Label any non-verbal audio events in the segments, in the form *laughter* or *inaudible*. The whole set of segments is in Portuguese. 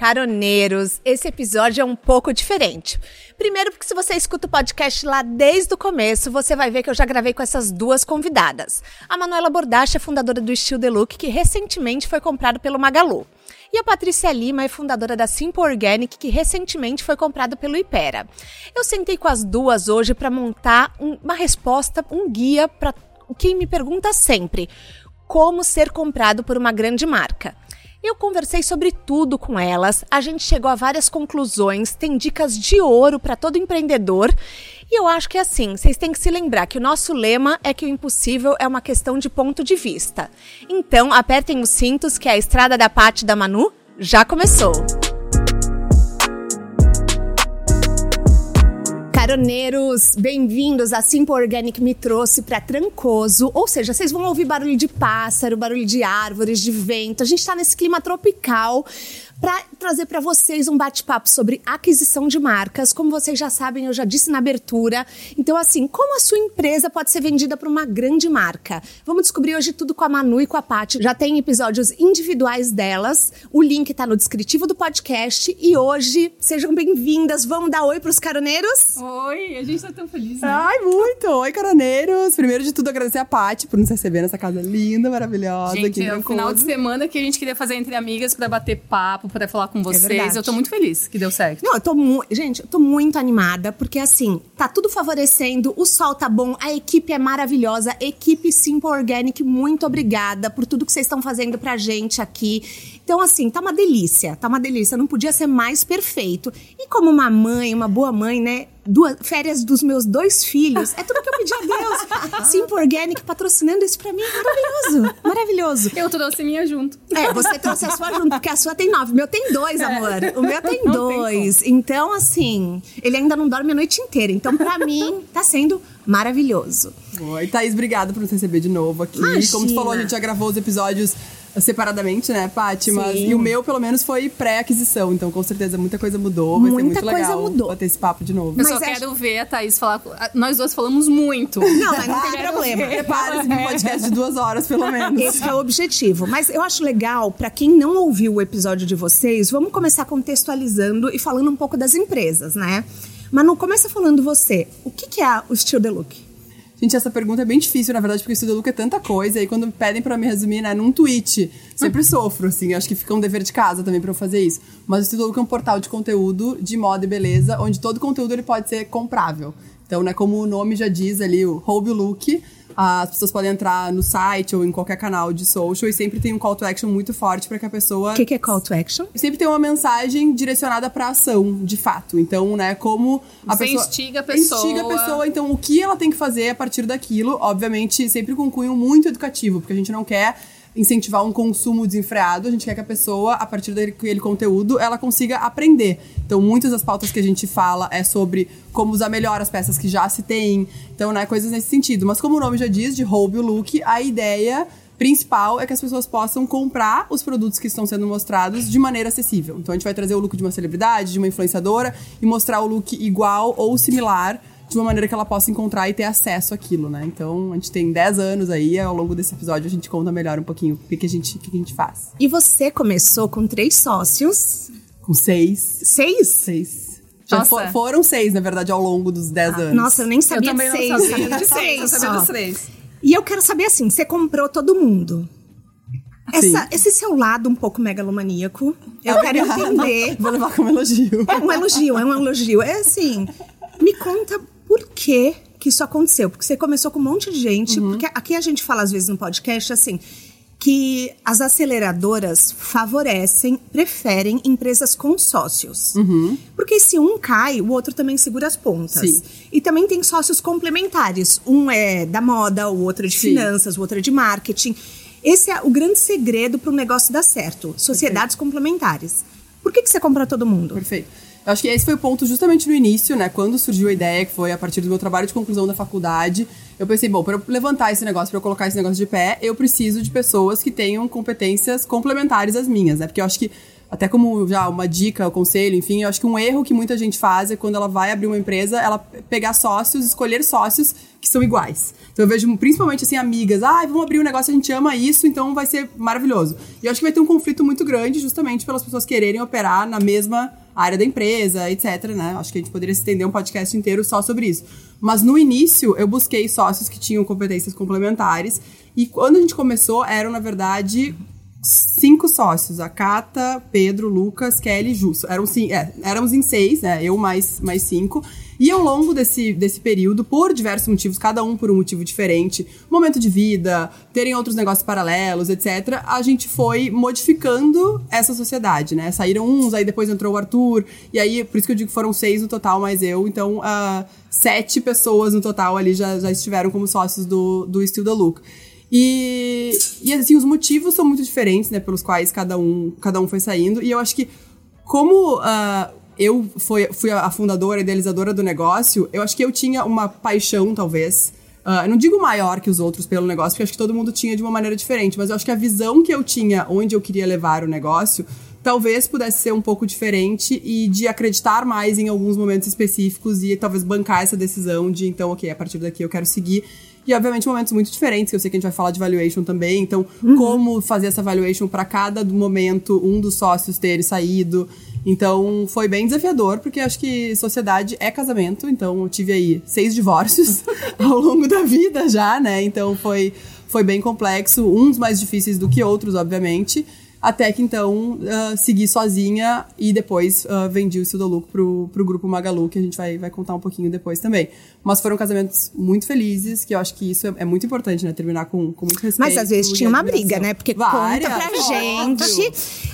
Caroneiros, esse episódio é um pouco diferente. Primeiro, porque se você escuta o podcast lá desde o começo, você vai ver que eu já gravei com essas duas convidadas. A Manuela Bordache é fundadora do Estilo Deluxe, que recentemente foi comprado pelo Magalu. E a Patrícia Lima é fundadora da Simple Organic, que recentemente foi comprado pelo Ipera. Eu sentei com as duas hoje para montar um, uma resposta, um guia para quem me pergunta sempre: como ser comprado por uma grande marca? Eu conversei sobre tudo com elas, a gente chegou a várias conclusões, tem dicas de ouro para todo empreendedor. E eu acho que é assim, vocês têm que se lembrar que o nosso lema é que o impossível é uma questão de ponto de vista. Então, apertem os cintos que a estrada da Pati da Manu já começou. Caroneiros, bem-vindos. A Simple Organic me trouxe para Trancoso, ou seja, vocês vão ouvir barulho de pássaro, barulho de árvores, de vento. A gente está nesse clima tropical para trazer para vocês um bate-papo sobre aquisição de marcas. Como vocês já sabem, eu já disse na abertura. Então, assim, como a sua empresa pode ser vendida para uma grande marca? Vamos descobrir hoje tudo com a Manu e com a Paty. Já tem episódios individuais delas. O link está no descritivo do podcast. E hoje, sejam bem-vindas. Vamos dar oi para os caroneiros? Oi, a gente tá tão feliz. Né? Ai, muito! Oi, caroneiros! Primeiro de tudo, agradecer a Paty por nos receber nessa casa linda, maravilhosa. Gente, é o final de semana que a gente queria fazer entre amigas para bater papo, para falar com vocês. É eu tô muito feliz que deu certo. Não, eu tô. Gente, eu tô muito animada, porque assim, tá tudo favorecendo, o sol tá bom, a equipe é maravilhosa, equipe Simple Organic, muito obrigada por tudo que vocês estão fazendo pra gente aqui. Então, assim, tá uma delícia, tá uma delícia, não podia ser mais perfeito. E como uma mãe, uma boa mãe, né? Duas, férias dos meus dois filhos, é tudo que eu pedi a Deus. *laughs* Simple Organic patrocinando isso pra mim, maravilhoso, maravilhoso. Eu trouxe minha junto. É, você trouxe a sua junto, porque a sua tem nove, o meu tem dois, amor. O meu tem Não dois. tem então, assim, ele ainda não dorme a noite inteira. Então, pra mim, tá sendo maravilhoso. Oi, Thaís, obrigada por nos receber de novo aqui. Imagina. Como tu falou, a gente já gravou os episódios separadamente, né, Paty? Mas, e o meu, pelo menos, foi pré-aquisição. Então, com certeza, muita coisa mudou. Vai ser Muita muito coisa legal mudou. bater esse papo de novo. Eu Mas só acho- quero ver a Thaís falar. Nós duas falamos muito. Não, mas não tem problema. pra um podcast de duas horas, pelo menos. Esse é o objetivo. Mas eu acho legal, pra quem não ouviu o episódio de vocês, vamos começar contextualizando e falando um pouco das empresas, né? Manu, começa falando você. O que, que é o Estilo Deluxe? Gente, essa pergunta é bem difícil, na verdade, porque o Estudo Luca é tanta coisa. E quando pedem pra me resumir, né, num tweet, sempre sofro, assim. Acho que fica um dever de casa também pra eu fazer isso. Mas o Estudo Luca é um portal de conteúdo de moda e beleza, onde todo conteúdo ele pode ser comprável. Então, né, como o nome já diz ali, o Roubo Look, as pessoas podem entrar no site ou em qualquer canal de social e sempre tem um call to action muito forte pra que a pessoa O que, que é call to action? sempre tem uma mensagem direcionada pra ação, de fato. Então, né, como a Você pessoa instiga a pessoa. instiga a pessoa, então o que ela tem que fazer a partir daquilo, obviamente, sempre com um cunho muito educativo, porque a gente não quer incentivar um consumo desenfreado, a gente quer que a pessoa, a partir daquele conteúdo, ela consiga aprender. Então, muitas das pautas que a gente fala é sobre como usar melhor as peças que já se tem, então, né, coisas nesse sentido. Mas como o nome já diz, de Roube o Look, a ideia principal é que as pessoas possam comprar os produtos que estão sendo mostrados de maneira acessível. Então a gente vai trazer o look de uma celebridade, de uma influenciadora e mostrar o look igual ou similar de uma maneira que ela possa encontrar e ter acesso àquilo, né? Então a gente tem 10 anos aí, ao longo desse episódio a gente conta melhor um pouquinho o que, que, a, gente, o que, que a gente faz. E você começou com três sócios. Com seis. Seis? Seis. Já Nossa. fo- foram seis, na verdade, ao longo dos 10 anos. Nossa, eu nem Eu sabia também de não seis. sabia sabia de seis. Eu sabia dos três. E eu quero saber assim, você comprou todo mundo. Essa- Sim. esse seu lado um pouco megalomaníaco, eu quero Obrigada. *laughs* entender. Vou levar como elogio. É um elogio, é um elogio. É assim, me conta por que que isso aconteceu. Porque você começou com um monte de gente. Porque aqui a gente fala às vezes no podcast assim que as aceleradoras favorecem, preferem empresas com sócios. Porque se um cai, o outro também segura as pontas. Sim. E também tem sócios complementares. Um é da moda, o outro é de Sim. finanças, o outro é de marketing. Esse é o grande segredo para o negócio dar certo. Sociedades complementares. Por que, que você comprou todo mundo? Perfeito. Eu acho que esse foi o ponto justamente no início, né? Quando surgiu a ideia, que foi a partir do meu trabalho de conclusão da faculdade, eu pensei, bom, para eu levantar esse negócio, para eu colocar esse negócio de pé, eu preciso de pessoas que tenham competências complementares às minhas, né? Porque eu acho que até como já uma dica, um conselho, enfim, eu acho que um erro que muita gente faz é quando ela vai abrir uma empresa, ela pegar sócios, escolher sócios que são iguais. Então eu vejo principalmente assim amigas, ah, vamos abrir um negócio, a gente ama isso, então vai ser maravilhoso. E eu acho que vai ter um conflito muito grande justamente pelas pessoas quererem operar na mesma área da empresa, etc, né? Acho que a gente poderia estender um podcast inteiro só sobre isso. Mas no início eu busquei sócios que tinham competências complementares e quando a gente começou eram na verdade cinco sócios. A Cata, Pedro, Lucas, Kelly e Justo. Eram, sim, é, éramos em seis, né? Eu mais, mais cinco. E ao longo desse, desse período, por diversos motivos, cada um por um motivo diferente, momento de vida, terem outros negócios paralelos, etc., a gente foi modificando essa sociedade, né? Saíram uns, aí depois entrou o Arthur, e aí, por isso que eu digo que foram seis no total, mais eu. Então, uh, sete pessoas no total ali já, já estiveram como sócios do, do Still the Look. E, e assim, os motivos são muito diferentes, né, pelos quais cada um, cada um foi saindo. E eu acho que, como uh, eu foi, fui a fundadora, idealizadora do negócio, eu acho que eu tinha uma paixão, talvez. Uh, não digo maior que os outros pelo negócio, porque acho que todo mundo tinha de uma maneira diferente, mas eu acho que a visão que eu tinha onde eu queria levar o negócio talvez pudesse ser um pouco diferente e de acreditar mais em alguns momentos específicos e talvez bancar essa decisão de então, ok, a partir daqui eu quero seguir. E, obviamente, momentos muito diferentes, que eu sei que a gente vai falar de valuation também. Então, uhum. como fazer essa valuation para cada momento um dos sócios ter saído. Então, foi bem desafiador, porque acho que sociedade é casamento. Então, eu tive aí seis divórcios *laughs* ao longo da vida já, né? Então, foi, foi bem complexo. Uns mais difíceis do que outros, obviamente. Até que então uh, segui sozinha e depois uh, vendi o Sildo pro, pro grupo Magalu, que a gente vai, vai contar um pouquinho depois também. Mas foram casamentos muito felizes, que eu acho que isso é, é muito importante, né? Terminar com, com muito respeito. Mas às vezes tinha uma briga, né? Porque Várias, conta pra gente,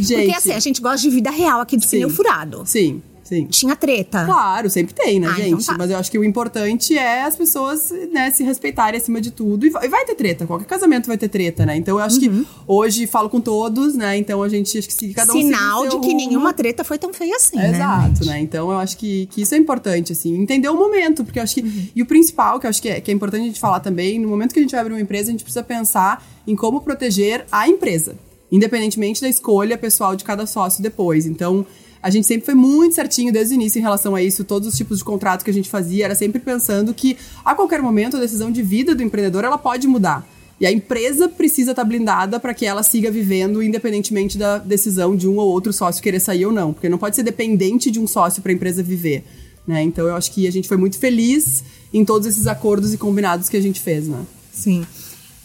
gente. Porque assim, a gente gosta de vida real aqui de pneu furado. Sim. Sim. Tinha treta. Claro, sempre tem, né, ah, então gente? Então tá. Mas eu acho que o importante é as pessoas, né, se respeitarem acima de tudo. E vai ter treta. Qualquer casamento vai ter treta, né? Então eu acho uhum. que hoje falo com todos, né? Então a gente acho que se cada um Sinal de que rumo, nenhuma treta foi tão feia assim. É, né, exato, né? Então eu acho que, que isso é importante, assim, entender o momento, porque eu acho que. Uhum. E o principal, que eu acho que é, que é importante a gente falar também, no momento que a gente vai abrir uma empresa, a gente precisa pensar em como proteger a empresa. Independentemente da escolha pessoal de cada sócio depois. Então, a gente sempre foi muito certinho desde o início em relação a isso. Todos os tipos de contratos que a gente fazia era sempre pensando que a qualquer momento a decisão de vida do empreendedor ela pode mudar. E a empresa precisa estar tá blindada para que ela siga vivendo independentemente da decisão de um ou outro sócio querer sair ou não, porque não pode ser dependente de um sócio para a empresa viver. Né? Então eu acho que a gente foi muito feliz em todos esses acordos e combinados que a gente fez, né? Sim.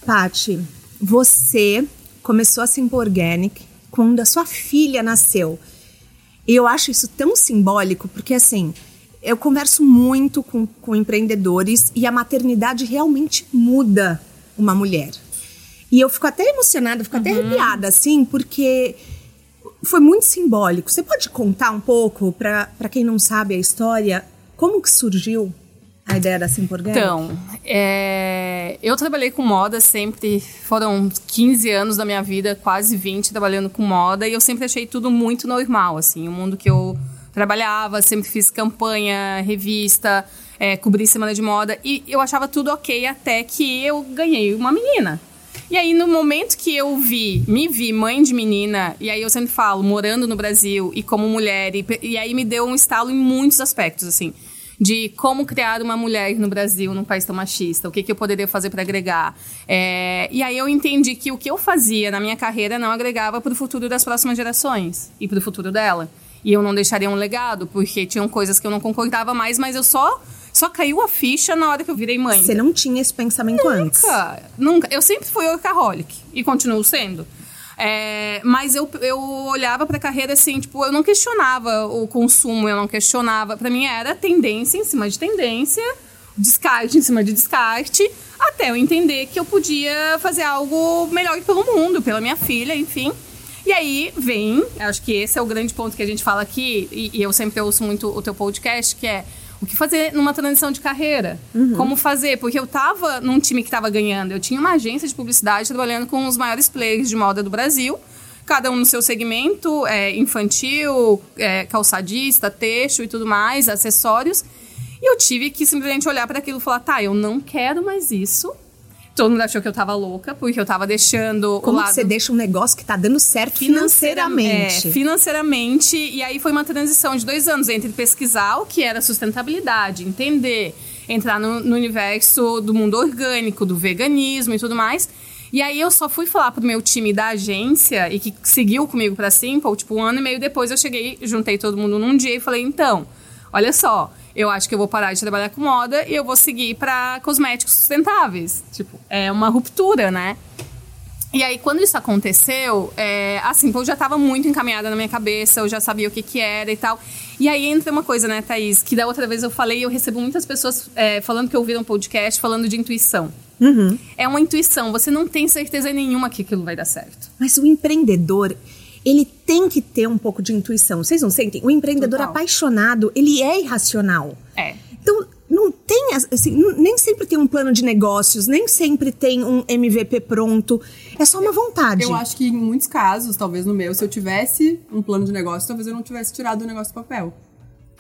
Pati, você começou a Simple Organic quando a sua filha nasceu. E eu acho isso tão simbólico, porque assim, eu converso muito com, com empreendedores e a maternidade realmente muda uma mulher. E eu fico até emocionada, fico uhum. até arrepiada, assim, porque foi muito simbólico. Você pode contar um pouco, para quem não sabe a história, como que surgiu a ideia da Simple Organic? Então, é, eu trabalhei com moda sempre, foram 15 anos da minha vida, quase 20 trabalhando com moda, e eu sempre achei tudo muito normal, assim, o mundo que eu trabalhava, sempre fiz campanha, revista, é, cobri semana de moda, e eu achava tudo ok até que eu ganhei uma menina. E aí, no momento que eu vi, me vi mãe de menina, e aí eu sempre falo, morando no Brasil e como mulher, e, e aí me deu um estalo em muitos aspectos, assim de como criar uma mulher no Brasil, num país tão machista, o que, que eu poderia fazer para agregar. É, e aí eu entendi que o que eu fazia na minha carreira não agregava para o futuro das próximas gerações e para o futuro dela. E eu não deixaria um legado, porque tinham coisas que eu não concordava mais, mas eu só só caiu a ficha na hora que eu virei mãe. Você não tinha esse pensamento nunca, antes? Nunca, nunca. Eu sempre fui workaholic e continuo sendo. É, mas eu, eu olhava para a carreira assim, tipo, eu não questionava o consumo, eu não questionava. Para mim era tendência em cima de tendência, descarte em cima de descarte, até eu entender que eu podia fazer algo melhor pelo mundo, pela minha filha, enfim. E aí vem, acho que esse é o grande ponto que a gente fala aqui, e, e eu sempre ouço muito o teu podcast, que é o que fazer numa transição de carreira? Uhum. Como fazer? Porque eu tava num time que tava ganhando. Eu tinha uma agência de publicidade trabalhando com os maiores players de moda do Brasil. cada um no seu segmento, é, infantil, é, calçadista, texto e tudo mais, acessórios. E eu tive que simplesmente olhar para aquilo e falar: tá, eu não quero mais isso. Todo mundo achou que eu tava louca, porque eu tava deixando Como lado... você deixa um negócio que tá dando certo financeiramente? É, financeiramente. E aí foi uma transição de dois anos entre pesquisar o que era sustentabilidade, entender, entrar no, no universo do mundo orgânico, do veganismo e tudo mais. E aí eu só fui falar pro meu time da agência e que seguiu comigo pra Simple, tipo, um ano e meio depois eu cheguei, juntei todo mundo num dia e falei, então, olha só, eu acho que eu vou parar de trabalhar com moda e eu vou seguir para cosméticos sustentáveis. Tipo, é uma ruptura, né? E aí, quando isso aconteceu, é, assim, eu já estava muito encaminhada na minha cabeça, eu já sabia o que que era e tal. E aí entra uma coisa, né, Thaís, que da outra vez eu falei, eu recebo muitas pessoas é, falando que ouviram um podcast, falando de intuição. Uhum. É uma intuição, você não tem certeza nenhuma que aquilo vai dar certo. Mas o empreendedor, ele tem que ter um pouco de intuição. Vocês não sentem? O empreendedor Total. apaixonado, ele é irracional. É. Então, não tem, assim, nem sempre tem um plano de negócios, nem sempre tem um MVP pronto. É só uma vontade. Eu acho que em muitos casos, talvez no meu, se eu tivesse um plano de negócio, talvez eu não tivesse tirado o negócio do papel.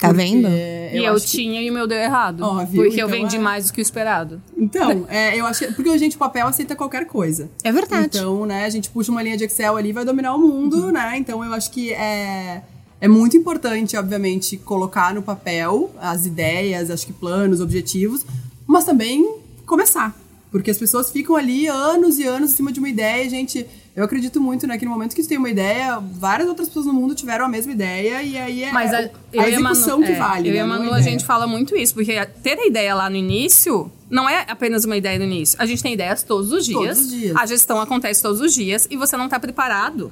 Tá vendo? e eu que- tinha e o meu deu errado. Ó, viu? porque eu Então, vendi é- mais do que o esperado. Então, *laughs* é, eu acho que. Porque a gente, o papel aceita qualquer coisa. É verdade. Então, né, a gente puxa uma linha de Excel ali e vai dominar o mundo, né? Então eu acho que é, é muito importante, obviamente, colocar no papel as ideias, acho que planos, objetivos, mas também começar. Porque as pessoas ficam ali anos e anos em cima de uma ideia, e, gente. Eu acredito muito, né, que no momento que tu tem uma ideia, várias outras pessoas no mundo tiveram a mesma ideia, e aí é Mas a, a, e a execução Manu, que é, vale. Eu e né, a não Manu, a ideia. gente fala muito isso, porque ter a ideia lá no início não é apenas uma ideia no início. A gente tem ideias todos os dias. Todos os dias. A gestão acontece todos os dias e você não está preparado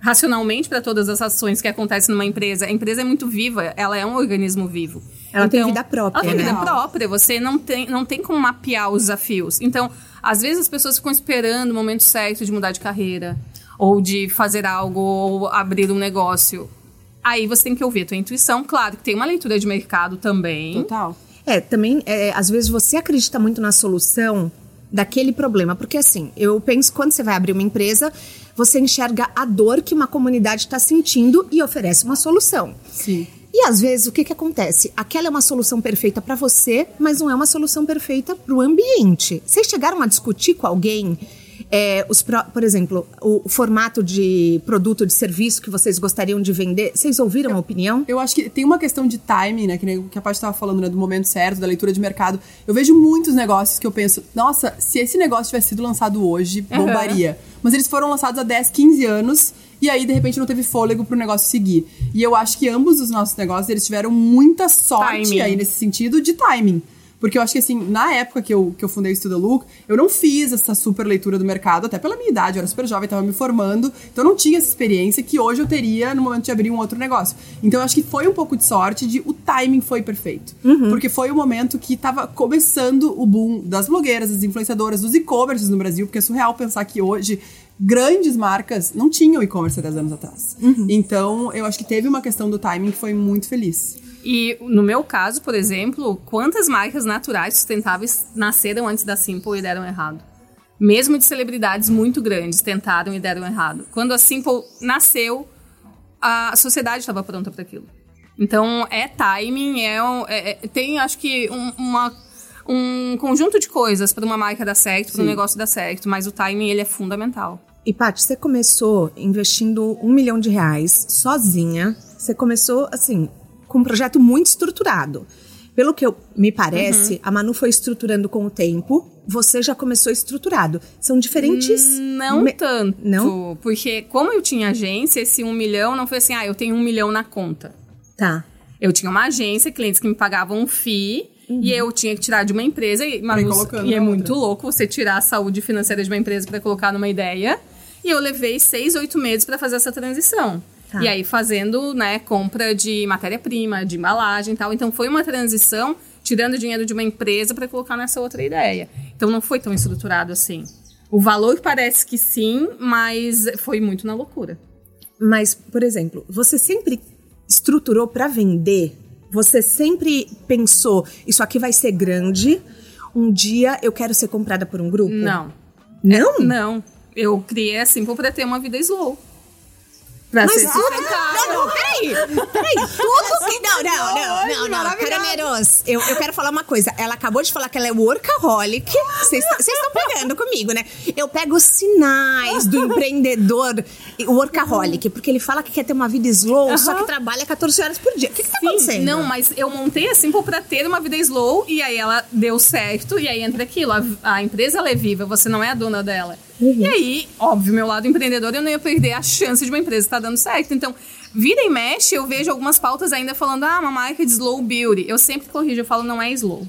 racionalmente para todas as ações que acontecem numa empresa. A empresa é muito viva, ela é um organismo vivo. Então, Ela tem vida própria, Ela tem né? vida própria, você não tem, não tem como mapear os desafios. Então, às vezes as pessoas ficam esperando o momento certo de mudar de carreira, ou de fazer algo, ou abrir um negócio. Aí você tem que ouvir a tua intuição. Claro que tem uma leitura de mercado também. Total. É, também, é, às vezes você acredita muito na solução daquele problema. Porque assim, eu penso quando você vai abrir uma empresa, você enxerga a dor que uma comunidade está sentindo e oferece uma solução. Sim. E às vezes o que, que acontece? Aquela é uma solução perfeita para você, mas não é uma solução perfeita para o ambiente. Vocês chegaram a discutir com alguém, é, os por exemplo, o, o formato de produto, de serviço que vocês gostariam de vender? Vocês ouviram a opinião? Eu acho que tem uma questão de timing, né? Que, o que a Paty estava falando, né? Do momento certo, da leitura de mercado. Eu vejo muitos negócios que eu penso, nossa, se esse negócio tivesse sido lançado hoje, bombaria. Mas eles foram lançados há 10, 15 anos e aí, de repente, não teve fôlego pro negócio seguir. E eu acho que ambos os nossos negócios, eles tiveram muita sorte Timing. aí nesse sentido de timing. Porque eu acho que, assim, na época que eu, que eu fundei o Estuda Look, eu não fiz essa super leitura do mercado, até pela minha idade, eu era super jovem, tava me formando, então eu não tinha essa experiência que hoje eu teria no momento de abrir um outro negócio. Então eu acho que foi um pouco de sorte, de o timing foi perfeito. Porque foi o momento que tava começando o boom das blogueiras, das influenciadoras, dos e-commerces no Brasil, porque é surreal pensar que hoje grandes marcas não tinham e-commerce há 10 anos atrás. Então, eu acho que teve uma questão do timing que foi muito feliz. E no meu caso, por exemplo, quantas marcas naturais sustentáveis nasceram antes da Simple e deram errado? Mesmo de celebridades muito grandes tentaram e deram errado. Quando a Simple nasceu, a sociedade estava pronta para aquilo. Então é timing, é, é- é- tem acho que um, uma- um conjunto de coisas para uma marca dar certo, para um negócio dar certo, mas o timing ele é fundamental. E, Paty, você começou investindo um milhão de reais sozinha. Você começou, assim, com um projeto muito estruturado. Pelo que eu, me parece, a Manu foi estruturando com o tempo. Você já começou estruturado. São diferentes... Não me- tanto. Não? Porque como eu tinha agência, esse um milhão não foi assim, ah, eu tenho um milhão na conta. Tá. Eu tinha uma agência, clientes que me pagavam um FII, e eu tinha que tirar de uma empresa. E, Manu, e é muito louco você tirar a saúde financeira de uma empresa para colocar numa ideia. E eu levei seis, oito meses para fazer essa transição. Tá. E aí fazendo, né, compra de matéria-prima, de embalagem e tal. Então foi uma transição tirando dinheiro de uma empresa para colocar nessa outra ideia. Então não foi tão estruturado assim. O valor parece que sim, mas foi muito na loucura. Mas, por exemplo, você sempre estruturou para vender? Você sempre pensou, isso aqui vai ser grande, um dia eu quero ser comprada por um grupo? Não. Não? Não. Eu criei a Simple para ter uma vida slow. Pra Mas ser tudo. sustentável. Não, não, peraí. Peraí. Tudo que. Não, não, não, não, não. Carameiros, eu, eu quero falar uma coisa. Ela acabou de falar que ela é workaholic. Vocês estão pegando comigo, né? Eu pego os sinais do empreendedor workaholic, porque ele fala que quer ter uma vida slow, só que trabalha 14 horas por dia. O que, que tá acontecendo? Não, mas eu montei a Simple pra ter uma vida slow e aí ela deu certo. E aí entra aquilo: a, a empresa ela é viva, você não é a dona dela. Uhum. E aí, óbvio, meu lado empreendedor, eu não ia perder a chance de uma empresa estar dando certo. Então, vira e mexe, eu vejo algumas pautas ainda falando: ah, uma marca de slow beauty. Eu sempre corrijo, eu falo: não é slow.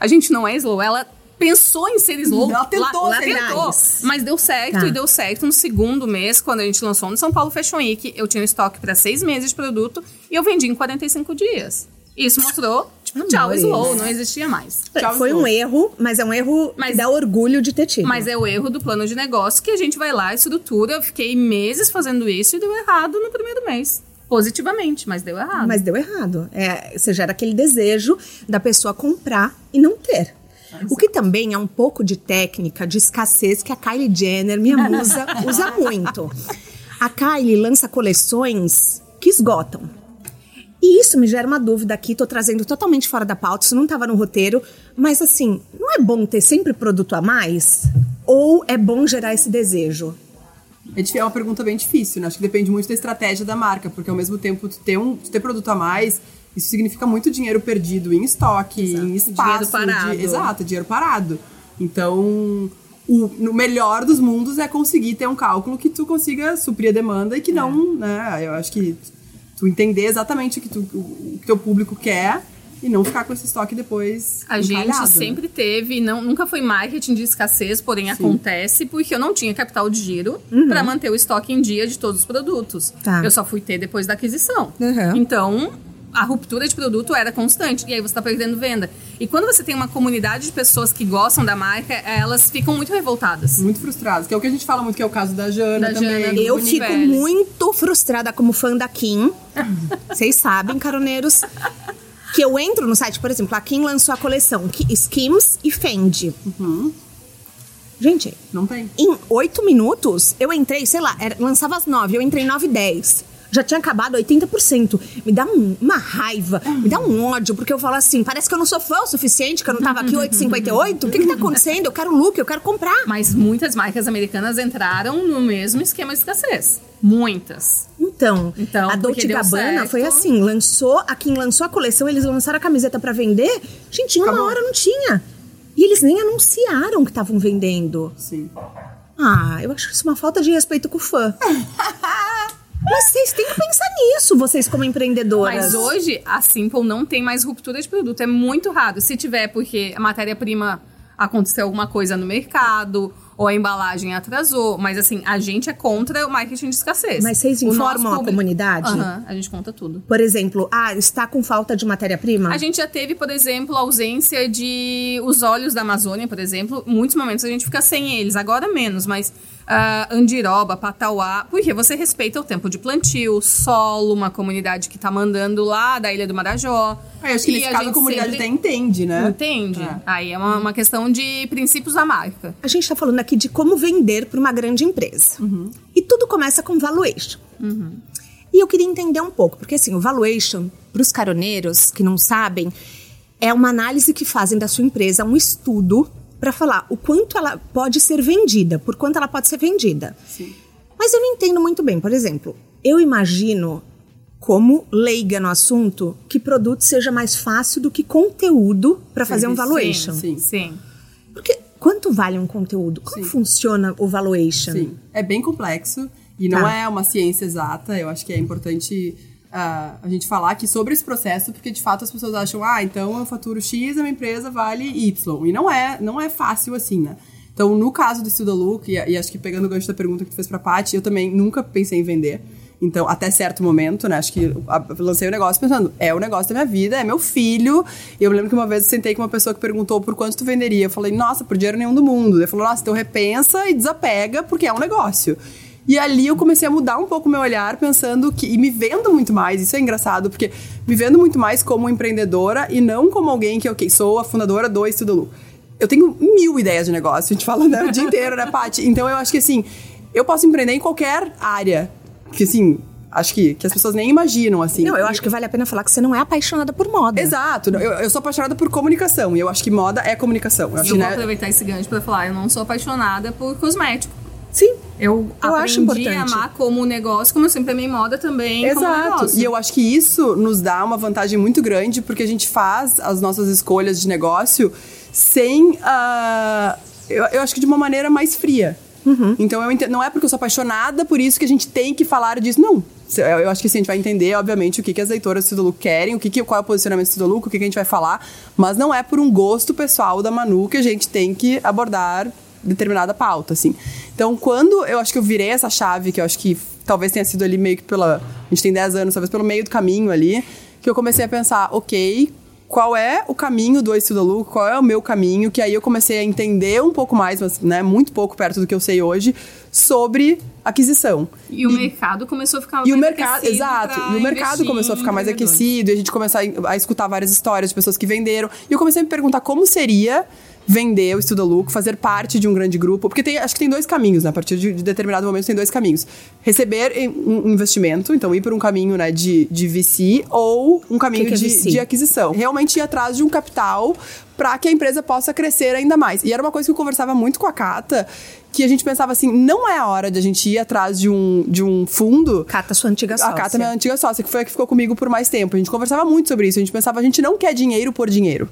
A gente não é slow. Ela pensou em ser slow. Ela tentou lá, lá ser tentou, mas deu certo Tá. e deu certo no segundo mês, quando a gente lançou no São Paulo Fashion Week. Eu tinha um estoque para seis meses de produto e eu vendi em 45 dias. Isso mostrou, tipo, tchau, Amores. slow, não existia mais. Tchau, Foi um slow. erro, mas é um erro Mas- que dá orgulho de ter tido. Mas é o erro do plano de negócio que a gente vai lá, estrutura. Eu fiquei meses fazendo isso e deu errado no primeiro mês. Positivamente, mas deu errado. Mas deu errado. É, você gera aquele desejo da pessoa comprar e não ter. O que também é um pouco de técnica de escassez que a Kylie Jenner, minha musa, *laughs* usa muito. A Kylie lança coleções que esgotam. E isso me gera uma dúvida aqui, tô trazendo totalmente fora da pauta, isso não estava no roteiro, mas assim, não é bom ter sempre produto a mais? Ou é bom gerar esse desejo? É é uma pergunta bem difícil, né? Acho que depende muito da estratégia da marca, porque ao mesmo tempo tu ter, um, tu ter produto a mais, isso significa muito dinheiro perdido em estoque, em espaço. Dinheiro parado. de- exato, dinheiro parado. Então, o no melhor dos mundos é conseguir ter um cálculo que tu consiga suprir a demanda e que não, né? Eu acho que tu entender exatamente o que, tu, o que teu público quer e não ficar com esse estoque depois A gente né? sempre teve, não, nunca foi marketing de escassez, porém acontece porque eu não tinha capital de giro para manter o estoque em dia de todos os produtos. Tá. Eu só fui ter depois da aquisição. Uhum. Então, a ruptura de produto era constante e aí você está perdendo venda. E quando você tem uma comunidade de pessoas que gostam da marca, elas ficam muito revoltadas. Muito frustrados, que é o que a gente fala muito, que é o caso da Jana Da também. Jana, Eu Universo. fico muito frustrada como fã da Kim. *laughs* Vocês sabem, caroneiros. Que eu entro no site, por exemplo, a Kim lançou a coleção Ki- Skims e Fendi. Gente, Não tem. em oito minutos, eu entrei, sei lá, era- lançava às nove, eu entrei nove e dez. Já tinha acabado 80%. Me dá um- uma raiva, me dá um ódio, porque eu falo assim, parece que eu não sou fã o suficiente, que eu não tava aqui 8,58. O que que tá acontecendo? Eu quero look, eu quero comprar. Mas muitas marcas americanas entraram no mesmo esquema de escassez. Muitas. Então, Então, a Dolce Gabbana foi assim, lançou, a quem lançou a coleção, eles lançaram a camiseta pra vender. Gente, em uma Acabou. hora não tinha. E eles nem anunciaram que estavam vendendo. Sim. Ah, eu acho isso uma falta de respeito com o fã. *laughs* Mas vocês têm que pensar nisso, vocês como empreendedoras. Mas hoje a Simple não tem mais ruptura de produto. É muito raro. Se tiver é porque a matéria-prima aconteceu alguma coisa no mercado ou a embalagem atrasou. Mas assim, a gente é contra o marketing de escassez. Mas vocês informam a comunidade? Aham, a gente conta tudo. Por exemplo, ah, está com falta de matéria-prima? A gente já teve, por exemplo, a ausência de os óleos da Amazônia, por exemplo. Muitos momentos a gente fica sem eles, agora menos, mas ah, Andiroba, Patauá, porque você respeita o tempo de plantio, solo, uma comunidade que tá mandando lá da Ilha do Marajó. É, acho que nesse a caso a comunidade sempre até entende, né? Entende? É. Aí é uma, uma questão de princípios da marca. A gente está falando aqui de como vender para uma grande empresa. E tudo começa com valuation. E eu queria entender um pouco, porque assim, o valuation, para os caroneiros que não sabem, é uma análise que fazem da sua empresa, um estudo para falar o quanto ela pode ser vendida, por quanto ela pode ser vendida. Sim. Mas eu não entendo muito bem. Por exemplo, eu imagino, como leiga no assunto, que produto seja mais fácil do que conteúdo para fazer um valuation. sim. Sim. Porque quanto vale um conteúdo? Como Sim. funciona o valuation? Sim, é bem complexo e não Tá. é uma ciência exata. Eu acho que é importante ah, a gente falar aqui sobre esse processo, porque de fato as pessoas acham, ah, então eu faturo X, a minha empresa vale Y. E não é, não é fácil assim, né? Então, no caso do Studio Look, e, e acho que pegando o gancho da pergunta que tu fez pra Paty, eu também nunca pensei em vender. Então, até certo momento, né? Acho que a- lancei o negócio pensando, é o negócio da minha vida, é meu filho. E eu lembro que uma vez eu sentei com uma pessoa que perguntou por quanto tu venderia. Eu falei, nossa, por dinheiro nenhum do mundo. Ele falou, nossa, então repensa e desapega, porque é um negócio. E ali eu comecei a mudar um pouco o meu olhar, pensando que. E me vendo muito mais, isso é engraçado, porque me vendo muito mais como empreendedora e não como alguém que, ok, sou a fundadora do Estudo Lu. Eu tenho mil ideias de negócio, a gente fala né, o dia inteiro, né, Paty? Então eu acho que assim, eu posso empreender em qualquer área. Que assim, Acho que, que as pessoas nem imaginam, assim. Não, eu acho que vale a pena falar que você não é apaixonada por moda. Exato. Eu, eu sou apaixonada por comunicação. E eu acho que moda é comunicação. Eu E acho eu vou né, aproveitar esse gancho pra falar, eu não sou apaixonada por cosmético. Sim. Eu, Eu acho aprendi a importante. amar como negócio, como eu sempre amei moda também Exato. E eu acho que isso nos dá uma vantagem muito grande, porque a gente faz as nossas escolhas de negócio sem. ah, eu, eu acho que de uma maneira mais fria. Então, eu entendo, não é porque eu sou apaixonada por isso que a gente tem que falar disso. Não. Eu acho que assim, a gente vai entender, obviamente, o que, que as leitoras do Estudo Lucro querem, o que, que, qual é o posicionamento do Estudo Lucro, o que, que a gente vai falar, mas não é por um gosto pessoal da Manu que a gente tem que abordar determinada pauta, assim. Então, quando eu acho que eu virei essa chave, que eu acho que talvez tenha sido ali meio que pela. A gente tem 10 anos, talvez pelo meio do caminho ali, que eu comecei a pensar, ok, qual é o caminho do Estudo Lucro, qual é o meu caminho, que aí eu comecei a entender um pouco mais, mas né, muito pouco perto do que eu sei hoje, sobre aquisição. E o mercado começou a ficar E o mais mercado, aquecido exato. E o mercado começou a ficar mais aquecido, e a gente começou a, a escutar várias histórias de pessoas que venderam. E eu comecei a me perguntar como seria vender o Estudo Lucro, fazer parte de um grande grupo. Porque tem, acho que tem dois caminhos, né? A partir de, de determinado momento tem dois caminhos. Receber um investimento, então ir por um caminho né, de, de VC, ou um caminho que é de, de aquisição. Realmente ir atrás de um capital para que a empresa possa crescer ainda mais. E era uma coisa que eu conversava muito com a Cata, que a gente pensava assim, não é a hora de a gente ir atrás de um, de um fundo Cata, sua antiga sócia. a Cata, minha antiga sócia, que foi a que ficou comigo por mais tempo. A gente conversava muito sobre isso. A gente pensava, a gente não quer dinheiro por dinheiro.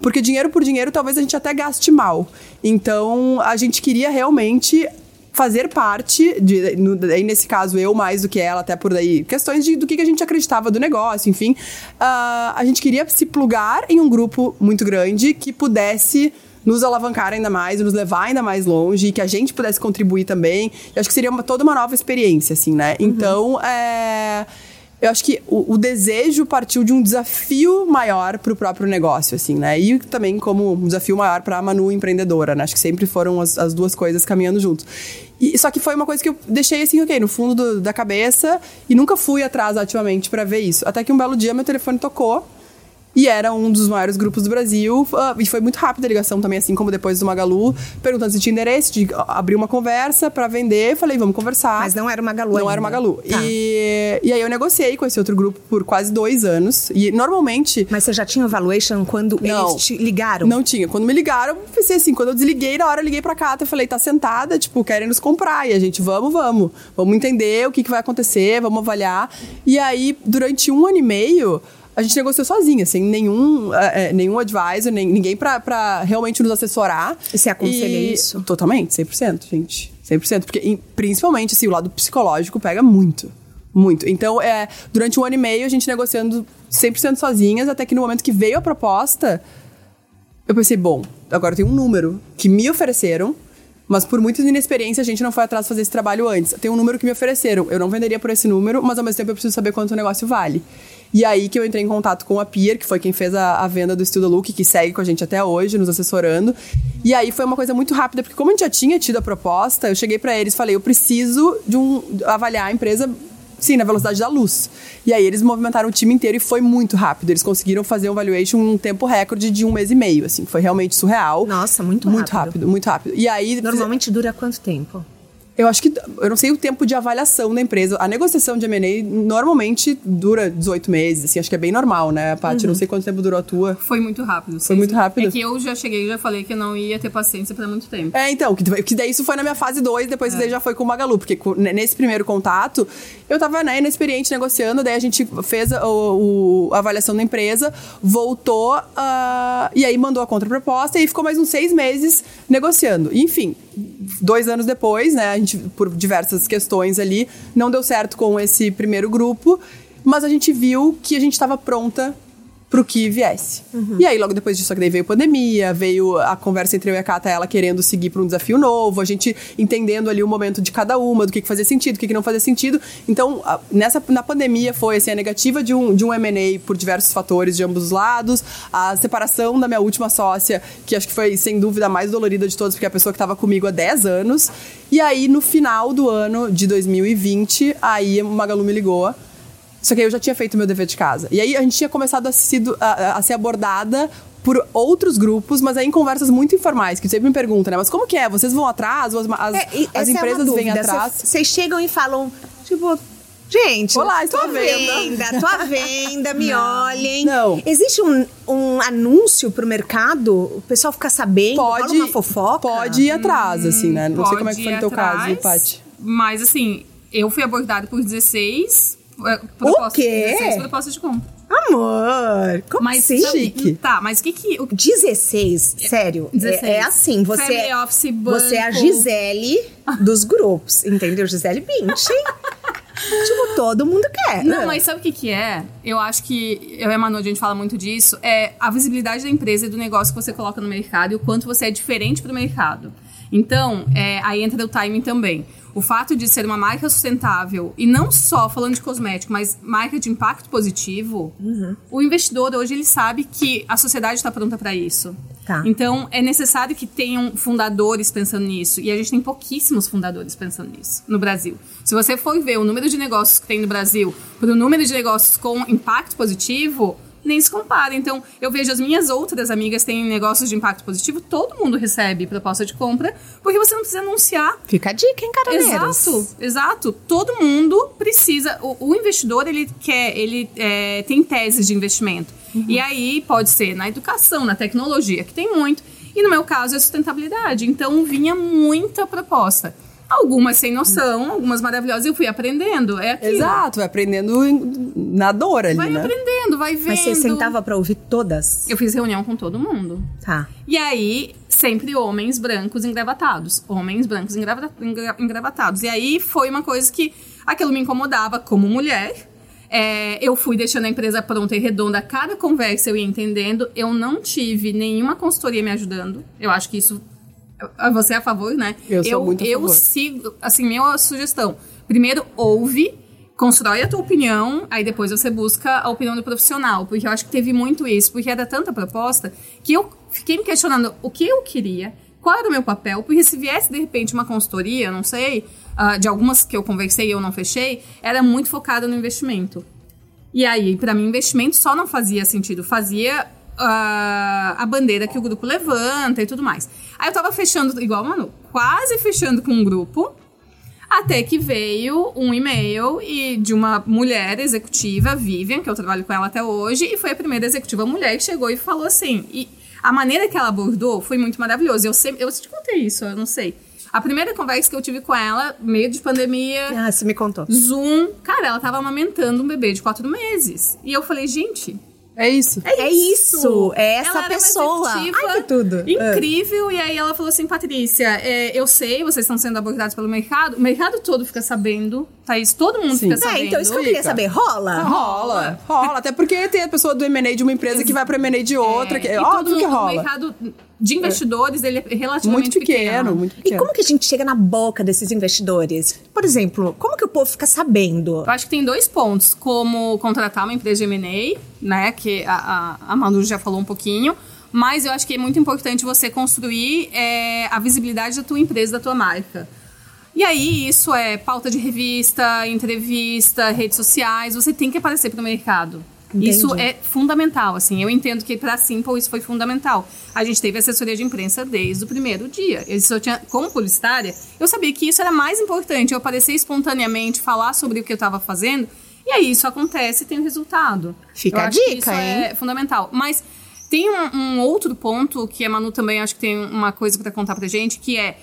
Porque dinheiro por dinheiro, talvez a gente até gaste mal. Então, a gente queria realmente fazer parte, de, no, aí nesse caso eu mais do que ela, até por daí, questões de, do que que a gente acreditava do negócio, enfim. Ah, a gente queria se plugar em um grupo muito grande que pudesse nos alavancar ainda mais, nos levar ainda mais longe, e que a gente pudesse contribuir também. Eu acho que seria uma- toda uma nova experiência, assim, né? Então, é, eu acho que o, o desejo partiu de um desafio maior para o próprio negócio, assim, né? E também como um desafio maior para a Manu empreendedora, né? Acho que sempre foram as, as duas coisas caminhando juntos. E, só que foi uma coisa que eu deixei assim, ok, no fundo do- da cabeça e nunca fui atrás ativamente para ver isso. Até que um belo dia meu telefone tocou e era um dos maiores grupos do Brasil. ah, e foi muito rápida a ligação também, assim como depois do Magalu, perguntando se tinha interesse de ah, abrir uma conversa para vender. Falei, vamos conversar. Mas não era uma Magalu Não ainda. era uma Magalu. Tá. E, e aí eu negociei com esse outro grupo por quase dois anos. E normalmente. Mas você já tinha o valuation quando Não. eles te ligaram? Não tinha. Quando me ligaram, eu pensei assim, quando eu desliguei, na hora eu liguei pra Cata e falei, tá sentada, tipo, querem nos comprar. E a gente, vamos, vamos. Vamos entender o que, que vai acontecer, vamos avaliar. E aí, durante um ano e meio, a gente negociou sozinha, sem nenhum, eh, eh, nenhum advisor, nem, ninguém pra, pra realmente nos assessorar. E você aconselha E- isso? Totalmente, 100%, gente. 100%. Porque, principalmente, assim, o lado psicológico pega muito. Muito. Então, é, durante um ano e meio, a gente negociando 100% sozinhas, até que no momento que veio a proposta, eu pensei, bom, agora tem um número que me ofereceram, mas por muita inexperiência a gente não foi atrás fazer esse trabalho antes. Tem um número que me ofereceram, eu não venderia por esse número, mas ao mesmo tempo eu preciso saber quanto o negócio vale. E aí que eu entrei em contato com a Pier, que foi quem fez a, a venda do Estilo Look, que segue com a gente até hoje, nos assessorando. E aí foi uma coisa muito rápida, porque como a gente já tinha tido a proposta, eu cheguei pra eles e falei, eu preciso de um avaliar a empresa Sim, na velocidade da luz. E aí eles movimentaram o time inteiro e foi muito rápido. Eles conseguiram fazer um valuation num tempo recorde de um mês e meio, assim. Foi realmente surreal. Nossa, muito Muito rápido. rápido, muito rápido. E aí... Normalmente dura quanto tempo? Eu acho que... Eu não sei o tempo de avaliação da empresa. A negociação de M&A normalmente dura 18 meses, assim. Acho que é bem normal, né, Paty? Uhum. Não sei quanto tempo durou a tua. Foi muito rápido. Foi muito rápido? É que eu já cheguei e já falei que eu não ia ter paciência pra muito tempo. É, então, que, que daí isso foi na minha fase 2, depois daí já foi com o Magalu, porque nesse primeiro contato, eu tava, né, inexperiente negociando, daí a gente fez a, o- a avaliação da empresa, voltou, ah, e aí mandou a contraproposta, e ficou mais uns seis meses negociando. Enfim, dois anos depois, né, gente, por diversas questões ali, não deu certo com esse primeiro grupo, mas a gente viu que a gente estava pronta pro que viesse. E aí, logo depois disso, daí veio pandemia, veio a conversa entre eu e a Cata, ela querendo seguir para um desafio novo, a gente entendendo ali o momento de cada uma, do que, que fazia sentido, o que, que não fazia sentido. Então, a- nessa, na pandemia foi assim, a negativa de um, de um M&A por diversos fatores de ambos os lados, a separação da minha última sócia, que acho que foi, sem dúvida, a mais dolorida de todas, porque é a pessoa que estava comigo há 10 anos. E aí, no final do ano de 2020, aí o Magalu me ligou só que aí eu já tinha feito meu dever de casa. E aí a gente tinha começado a, sido, a, a ser abordada por outros grupos, mas aí em conversas muito informais, que sempre me perguntam, né? Mas como que é? Vocês vão atrás? As, as, É, as é empresas vêm dúvida. atrás? Cê- Vocês chegam e falam, tipo, Gente, Olá, estou à venda. Tô à venda, me olhem. não. Existe um, um anúncio pro mercado? O pessoal fica sabendo? Pode, uma fofoca? pode ir atrás, assim, né? Não sei como é que foi no teu caso, Paty. Mas assim, eu fui abordada por 16 eh, propostas, quê? 16 propostas de compra. Amor, como Mas assim? Chique. Tá, mas o que que... O, 16, sério. é- 16. É, assim, você, Family Office, você é a. Gisele dos grupos, entendeu? Gisele Bündchen. *laughs* tipo, todo mundo quer. Não, mas sabe o que que é? Eu acho que, eu e a Manu, a gente fala muito disso, é a visibilidade da empresa e do negócio que você coloca no mercado e o quanto você é diferente pro mercado. Então, é, aí entra o timing também. O fato de ser uma marca sustentável, e não só falando de cosmético, mas marca de impacto positivo, Uhum. o investidor hoje ele sabe que a sociedade está pronta para isso. Tá. Então, é necessário que tenham fundadores pensando nisso. E a gente tem pouquíssimos fundadores pensando nisso no Brasil. Se você for ver o número de negócios que tem no Brasil para o número de negócios com impacto positivo, nem se compara. Então, eu vejo as minhas outras amigas têm negócios de impacto positivo, todo mundo recebe proposta de compra, porque você não precisa anunciar. Fica a dica, hein, caroneiros? Exato, exato. Todo mundo precisa. O, o investidor ele quer, ele é, tem teses de investimento. E aí pode ser na educação, na tecnologia, que tem muito. E no meu caso é sustentabilidade. Então vinha muita proposta. Algumas sem noção, algumas maravilhosas. Eu fui aprendendo. É aquilo. Exato, vai aprendendo em- na dor ali, Vai né? aprendendo, vai vendo. Mas você sentava pra ouvir todas? Eu fiz reunião com todo mundo. Tá. E aí, sempre homens brancos engravatados. Homens brancos engravata- engra- engravatados. E aí foi uma coisa que aquilo me incomodava como mulher. É, eu fui deixando a empresa pronta e redonda. A cada conversa eu ia entendendo. Eu não tive nenhuma consultoria me ajudando. Eu acho que isso. Você é a favor, né? Eu sou muito a Eu favor. sigo. Assim, minha sugestão. Primeiro, ouve. Constrói a tua opinião, aí depois você busca a opinião do profissional. Porque eu acho que teve muito isso, porque era tanta proposta que eu fiquei me questionando o que eu queria, qual era o meu papel, porque se viesse de repente uma consultoria, não sei, ah, de algumas que eu conversei e eu não fechei, era muito focada no investimento. E aí, pra mim, investimento só não fazia sentido, fazia ah, a bandeira que o grupo levanta e tudo mais. Aí eu tava fechando, igual, mano, quase fechando com um grupo, até que veio um e-mail e de uma mulher executiva, Vivian, que eu trabalho com ela até hoje, e foi a primeira executiva mulher que chegou e falou assim. E a maneira que ela abordou foi muito maravilhosa. Eu sempre, eu te contei isso, eu não sei. A primeira conversa que eu tive com ela, meio de pandemia, Ah, você me contou. Zoom, cara, ela tava amamentando um bebê de quatro meses. E eu falei, gente, É isso. É isso, é essa ela pessoa. Ai, tudo. Incrível. E aí ela falou assim, Patrícia, é, eu sei, vocês estão sendo abordados pelo mercado. O mercado todo fica sabendo, Thaís, todo mundo Sim. fica É, sabendo. então isso que eu queria Fica. saber. Rola? Rola, rola. Até porque tem a pessoa do M&A de uma empresa que vai pro M&A de outra. que, É, é e todo que mundo- O rola. mercado de investidores, ele é relativamente Muito pequeno, muito E pequeno. como que a gente chega na boca desses investidores? Por exemplo, como que o povo fica sabendo? Eu acho que tem dois pontos, como contratar uma empresa de M&A, né, que a, a, a Manu já falou um pouquinho, mas eu acho que é muito importante você construir é, a visibilidade da tua empresa, da tua marca. E aí, isso é pauta de revista, entrevista, redes sociais, você tem que aparecer para o mercado. Entendi. Isso é fundamental, assim. Eu entendo que para a Simple isso foi fundamental. A gente teve assessoria de imprensa desde o primeiro dia. Eu tinha, como publicitária, eu sabia que isso era mais importante. Eu aparecer espontaneamente, falar sobre o que eu estava fazendo. E aí isso acontece e tem o resultado. Fica eu a dica, isso hein? é fundamental. Mas tem um, um outro ponto que a Manu também acho que tem uma coisa para contar pra gente, que é,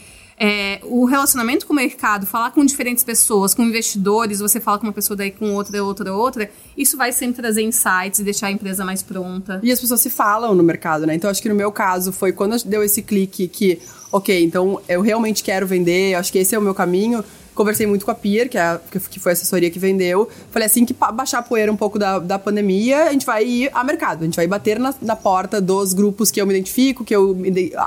é, o relacionamento com o mercado, falar com diferentes pessoas, com investidores, você fala com uma pessoa daí com outra, outra, outra, isso vai sempre trazer insights e deixar a empresa mais pronta. E as pessoas se falam no mercado, né? Então, acho que no meu caso foi quando deu esse clique que, ok, então eu realmente quero vender, acho que esse é o meu caminho. Conversei muito com a Pier, que, é a- que- foi a assessoria que vendeu. Falei assim que baixar a poeira um pouco da, da pandemia, a gente vai ir a mercado. A gente vai bater na, na porta dos grupos que eu me identifico, que eu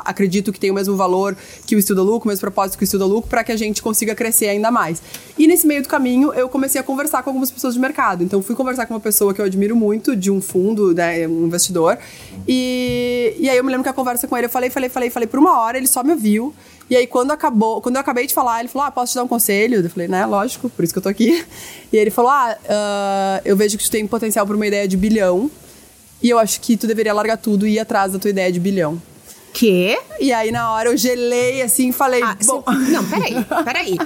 acredito que tem o mesmo valor que o Estuda Lucro, o mesmo propósito que o Estuda Lucro, para que a gente consiga crescer ainda mais. E nesse meio do caminho, eu comecei a conversar com algumas pessoas de mercado. Então, fui conversar com uma pessoa que eu admiro muito, de um fundo, né, um investidor. E, e aí, eu me lembro que a conversa com ele, eu falei, falei, falei, falei por uma hora, ele só me ouviu. E aí, quando acabou, quando eu acabei de falar, ele falou: Ah, posso te dar um conselho? Eu falei, né, lógico, por isso que eu tô aqui. *laughs* E ele falou: Ah, ah, eu vejo que tu tem potencial para uma ideia de bilhão. E eu acho que tu deveria largar tudo e ir atrás da tua ideia de bilhão. Quê? E aí, na hora, eu gelei assim e falei: Ah, Bom, cê- Não, peraí, peraí.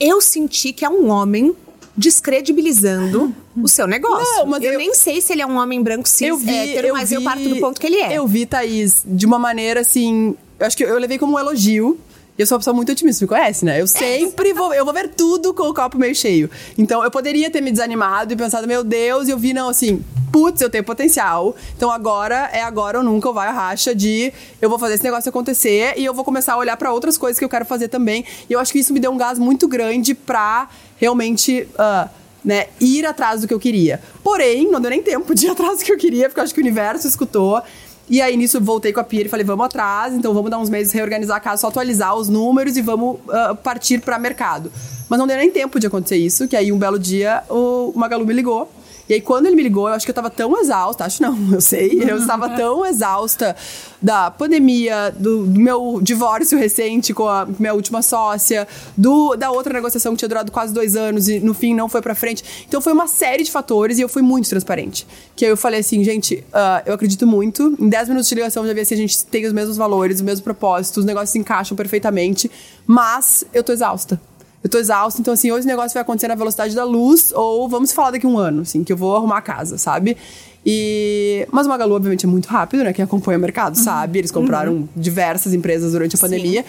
eu senti que é um homem descredibilizando o seu negócio. Não, eu, eu- nem sei se ele é um homem branco cis eu vi, hétero, eu mas vi, eu parto do ponto que ele é. Eu vi, Thaís, de uma maneira assim. Eu acho que eu levei como um elogio. E eu sou uma pessoa muito otimista, você me conhece, né? Eu sempre vou. Eu vou ver tudo com o copo meio cheio. Então eu poderia ter me desanimado e pensado, meu Deus, e eu vi, não, assim, putz, eu tenho potencial. Então agora é agora ou nunca, ou vai a racha de eu vou fazer esse negócio acontecer e eu vou começar a olhar pra outras coisas que eu quero fazer também. E eu acho que isso me deu um gás muito grande pra realmente. ah, né, ir atrás do que eu queria. Porém, não deu nem tempo de ir atrás do que eu queria, porque eu acho que o universo escutou. E aí, nisso, voltei com a Pia e falei, vamos atrás, então vamos dar uns meses, reorganizar a casa, só atualizar os números e vamos ah, partir para mercado. Mas não deu nem tempo de acontecer isso, que aí um belo dia o Magalu me ligou. E aí, quando ele me ligou, eu acho que eu tava tão exausta, acho não, eu sei, *laughs* eu estava *laughs* tão exausta da pandemia, do, do meu divórcio recente com a minha última sócia, do, da outra negociação que tinha durado quase dois anos e no fim não foi pra frente. Então foi uma série de fatores e eu fui muito transparente. Que aí eu falei assim, gente, ah, eu acredito muito. Em 10 minutos de ligação eu já vi assim, a gente tem os mesmos valores, os mesmos propósitos, os negócios se encaixam perfeitamente, mas eu tô exausta. Eu tô exausta, então assim, ou esse negócio vai acontecer na velocidade da luz, ou vamos falar daqui a um ano, assim, que eu vou arrumar a casa, sabe? E... Mas o Magalu, obviamente, é muito rápido, né? Quem acompanha o mercado sabe. Eles compraram diversas empresas durante a pandemia.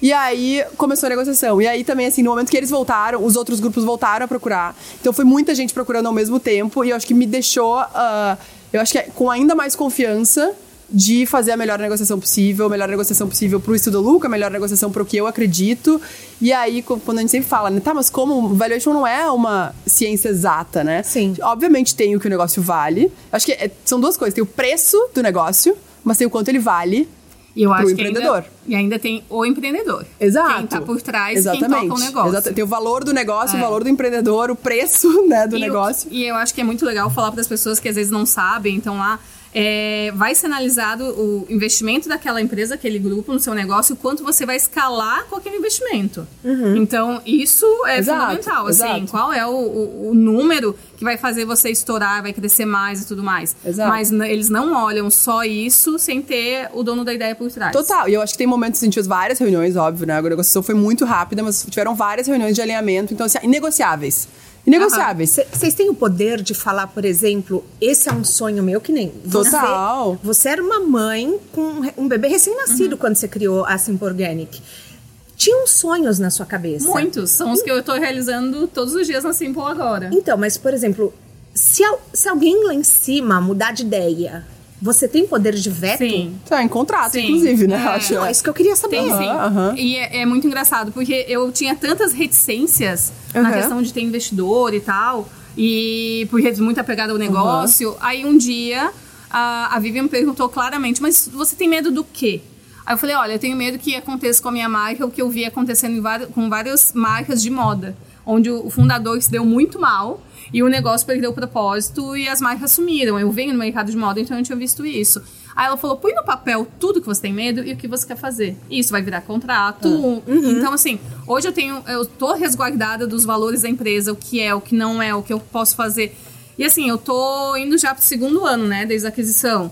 E aí começou a negociação. E aí também, assim, no momento que eles voltaram, os outros grupos voltaram a procurar. Então foi muita gente procurando ao mesmo tempo. E eu acho que me deixou, ah, eu acho que é com ainda mais confiança de fazer a melhor negociação possível, a melhor negociação possível pro estudo lucro, a melhor negociação pro que eu acredito. E aí, quando a gente sempre fala, né, tá, mas como valuation não é uma ciência exata, né? Sim. Obviamente tem o que o negócio vale. Acho que é- são duas coisas. Tem o preço do negócio, mas tem o quanto ele vale E eu pro acho empreendedor. que ainda, e ainda tem o empreendedor. Exato. Quem tá por trás, Exatamente. quem toca o negócio. Exato. Tem o valor do negócio, É. o valor do empreendedor, o preço *laughs* né, do E negócio. Eu, e eu acho que é muito legal falar para as pessoas que às vezes não sabem, então lá é, vai ser analisado o investimento daquela empresa, aquele grupo no seu negócio, o quanto você vai escalar com aquele investimento. Então, isso é Uhum. Exato, fundamental. Assim, exato. qual é o, o- o número que vai fazer você estourar, vai crescer mais e tudo mais. Exato. Mas eles não olham só isso sem ter o dono da ideia por trás. Total. E eu acho que tem momentos, a gente fez várias reuniões, óbvio, né? A negociação foi muito rápida, mas tiveram várias reuniões de alinhamento. Então, assim, inegociáveis. Inegociáveis. Vocês têm o poder de falar, por exemplo, esse é um sonho meu, que nem você. Total. Você era uma mãe com um bebê recém-nascido Uhum. quando você criou a Simple Organic. Tinham sonhos na sua cabeça. Muitos. São os que eu estou realizando todos os dias na Simple agora. Então, mas, por exemplo, se, se alguém lá em cima mudar de ideia, você tem poder de veto? Sim. Tá em contrato, Sim. inclusive, né? É. Acho. Não, é isso que eu queria saber. Tem sim. aham. E é, é muito engraçado, porque eu tinha tantas reticências na Aham. questão de ter investidor e tal, e porque muito apegada ao negócio. Aí um dia a, a Vivian me perguntou claramente: Mas você tem medo do quê? Aí eu falei: Olha, eu tenho medo que aconteça com a minha marca o que eu vi acontecendo vários- com várias marcas de moda, onde o fundador se deu muito mal. E o negócio perdeu o propósito e as marcas sumiram. Eu venho no mercado de moda, então eu tinha visto isso. Aí ela falou: põe no papel tudo que você tem medo e o que você quer fazer. Isso vai virar contrato. Então, assim, hoje eu tenho, eu tô resguardada dos valores da empresa, o que é, o que não é, o que eu posso fazer. E assim, eu tô indo já pro segundo ano, né, desde a aquisição.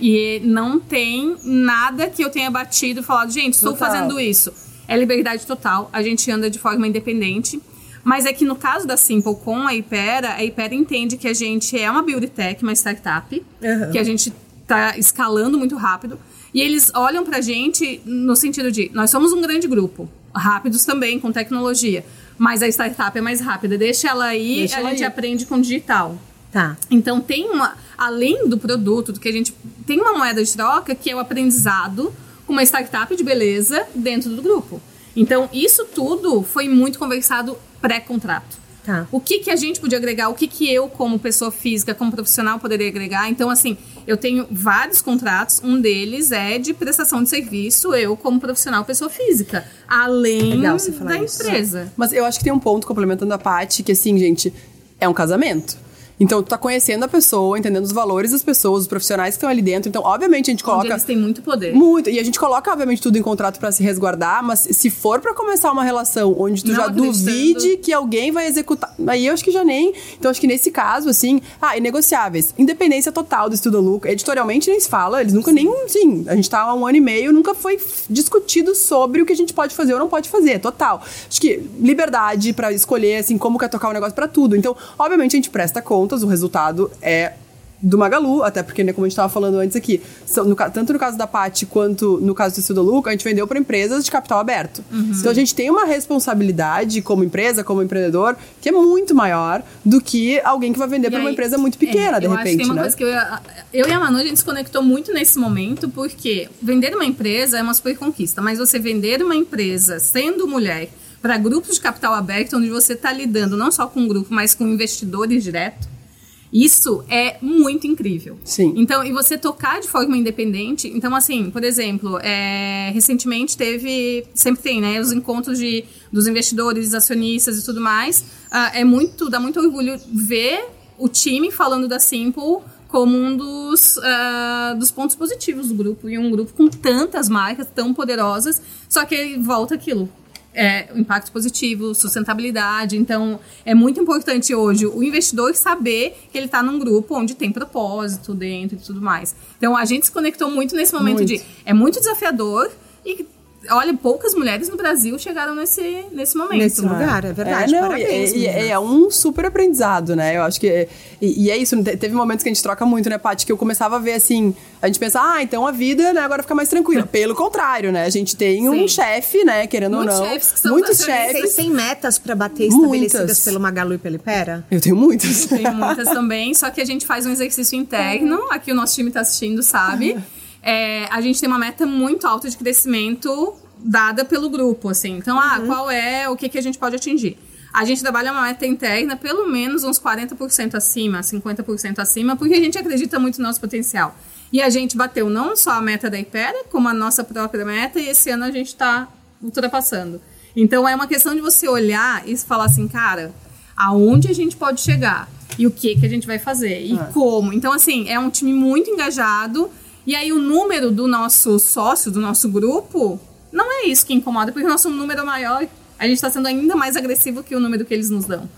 E não tem nada que eu tenha batido e falado, gente, estou Total. fazendo isso. É liberdade total, a gente anda de forma independente. Mas é que no caso da Simple com a Ipera, a Ipera entende que a gente é uma beauty tech, uma startup, Uhum. que a gente tá escalando muito rápido. E eles olham pra gente no sentido de, nós somos um grande grupo, rápidos também, com tecnologia. Mas a startup é mais rápida, deixa ela aí, Deixa a ela gente ir. aprende com digital. Tá. Então tem uma, além do produto, do que a gente tem uma moeda de troca que é o aprendizado com uma startup de beleza dentro do grupo. Então isso tudo foi muito conversado pré-contrato. Tá. O que que a gente podia agregar, o que que eu como pessoa física, como profissional poderia agregar. Então assim, eu tenho vários contratos, um deles é de prestação de serviço, eu como profissional pessoa física, além Legal você falar da isso. empresa. Mas eu acho que tem um ponto complementando a Paty, que assim, gente, é um casamento. Então, tu tá conhecendo a pessoa, entendendo os valores das pessoas, os profissionais que estão ali dentro. Então, obviamente, a gente coloca. Onde eles têm muito poder. Muito. E a gente coloca, obviamente, tudo em contrato para se resguardar, mas se for para começar uma relação onde tu Não já duvide que alguém vai executar. Aí eu acho que já nem. Então, acho que nesse caso, assim. Ah, inegociáveis. Independência total do estudo lucro. Editorialmente nem se fala. Eles nunca nem. Sim, a gente tá há um ano e meio, nunca foi discutido sobre o que a gente pode fazer ou não pode fazer. Total. Acho que liberdade para escolher, assim, como quer tocar o negócio para tudo. Então, obviamente, a gente presta contas, o resultado é do Magalu, até porque, né, como a gente estava falando antes aqui, são, no tanto no caso da Pati quanto no caso do Estudo Lucro, a gente vendeu para empresas de capital aberto. Então a gente tem uma responsabilidade como empresa, como empreendedor, que é muito maior do que alguém que vai vender para uma empresa muito pequena, é, de eu acho que repente, tem uma né? coisa que eu, e a- eu e a Manu, a gente se conectou muito nesse momento, porque vender uma empresa é uma super conquista, mas você vender uma empresa sendo mulher para grupos de capital aberto, onde você está lidando não só com um grupo, mas com investidores direto, isso é muito incrível. Sim. Então, e você tocar de forma independente. Então, assim, por exemplo, é, recentemente teve. Sempre tem, né? Os encontros de, dos investidores, acionistas e tudo mais. Ah, é muito. Dá muito orgulho ver o time falando da Simple como um dos, ah, dos pontos positivos do grupo. E um grupo com tantas marcas tão poderosas. Só que volta aquilo é, impacto positivo, sustentabilidade. Então, é muito importante hoje o investidor saber que ele está num grupo onde tem propósito dentro e tudo mais. Então, a gente se conectou muito nesse momento Muito. de. É muito desafiador e. Olha, poucas mulheres no Brasil chegaram nesse, nesse momento. Nesse lugar, é verdade. É, não, Parabéns, e- e- meninas. é, um super aprendizado, né? Eu acho que. é- E, e é isso, te- teve momentos que a gente troca muito, né, Paty? Que eu começava a ver assim. A gente pensa, ah, então a vida, né, agora fica mais tranquila. *laughs* Pelo contrário, né? A gente tem um Sim. chefe, né, querendo Muitos ou não. chefes que são muitos chefes. Vocês têm metas para bater Muitas. estabelecidas pelo Magalu e pelo Ipera? Eu tenho muitos. Tem muitas também, só que a gente faz um exercício interno. *laughs* Aqui o nosso time está assistindo, sabe? *laughs* É, a gente tem uma meta muito alta de crescimento dada pelo grupo, assim. Então, ah, qual é o que, que a gente pode atingir? A gente trabalha uma meta interna pelo menos uns 40% acima, 50% acima, porque a gente acredita muito no nosso potencial. E a gente bateu não só a meta da Ipera, como a nossa própria meta, e esse ano a gente está ultrapassando. Então é uma questão de você olhar e falar assim, cara, aonde a gente pode chegar? E o que, que a gente vai fazer? E como? Então, assim, é um time muito engajado. E aí o número do nosso sócio, do nosso grupo, não é isso que incomoda, porque o nosso número é maior. A gente está sendo ainda mais agressivo que o número que eles nos dão.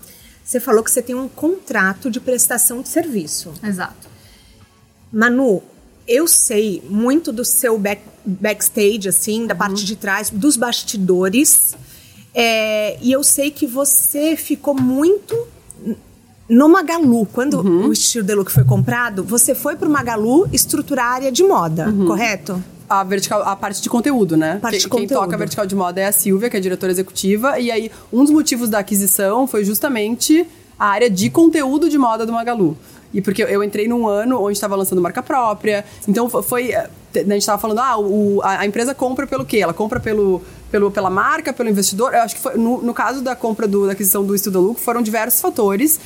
Você falou que você tem um contrato de prestação de serviço. Exato. Manu, eu sei muito do seu back- backstage, assim, da parte de trás, dos bastidores. É, e eu sei que você ficou muito no Magalu. Quando o estilo de look foi comprado, você foi pro Magalu estruturar a área de moda, correto? A, vertical, a parte de conteúdo, né? Parte quem, de quem conteúdo. toca a vertical de moda é a Silvia, que é a diretora executiva. E aí, um dos motivos da aquisição foi justamente a área de conteúdo de moda do Magalu. E porque eu entrei num ano onde estava lançando marca própria. Então fo- foi. eh, A gente estava falando, ah, o, a, a empresa compra pelo quê? Ela compra pelo, pelo, pela marca, pelo investidor. Eu acho que foi, no, no caso da compra do, da aquisição do Estudo Lucro, foram diversos fatores.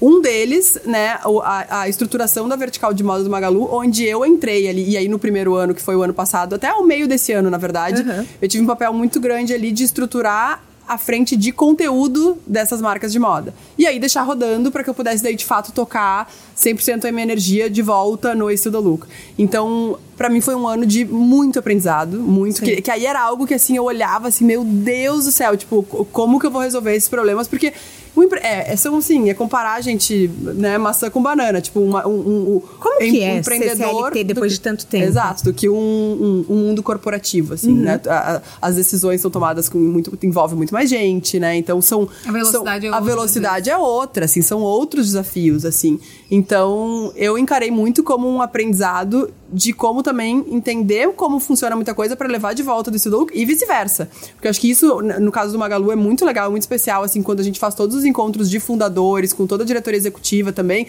Um deles, né, a, a estruturação da vertical de moda do Magalu, onde eu entrei ali, e aí no primeiro ano, que foi o ano passado, até o meio desse ano, na verdade, Uhum. eu tive um papel muito grande ali de estruturar a frente de conteúdo dessas marcas de moda. E aí deixar rodando para que eu pudesse daí de fato tocar 100% a minha energia de volta no Estudo Lucro. Então, para mim foi um ano de muito aprendizado, muito que, que aí era algo que assim eu olhava assim, meu Deus do céu, tipo, co- como que eu vou resolver esses problemas? Porque empre- é, é, são assim, é comparar, gente, né, maçã com banana, tipo, uma, um, um, Como que é um empreendedor CLT depois do- de tanto tempo? Exato, do que um, um- um mundo corporativo, assim, Uhum. né? A- a- As decisões são tomadas com muito, envolve muito mais gente, né? Então são A velocidade são- é a outra, velocidade é outra, assim, são outros desafios, assim. Então eu encarei muito como um aprendizado de como também entender como funciona muita coisa para levar de volta do estudo e vice-versa. Porque eu acho que isso, no caso do Magalu, é muito legal, muito especial, assim, quando a gente faz todos os encontros de fundadores, com toda a diretoria executiva também,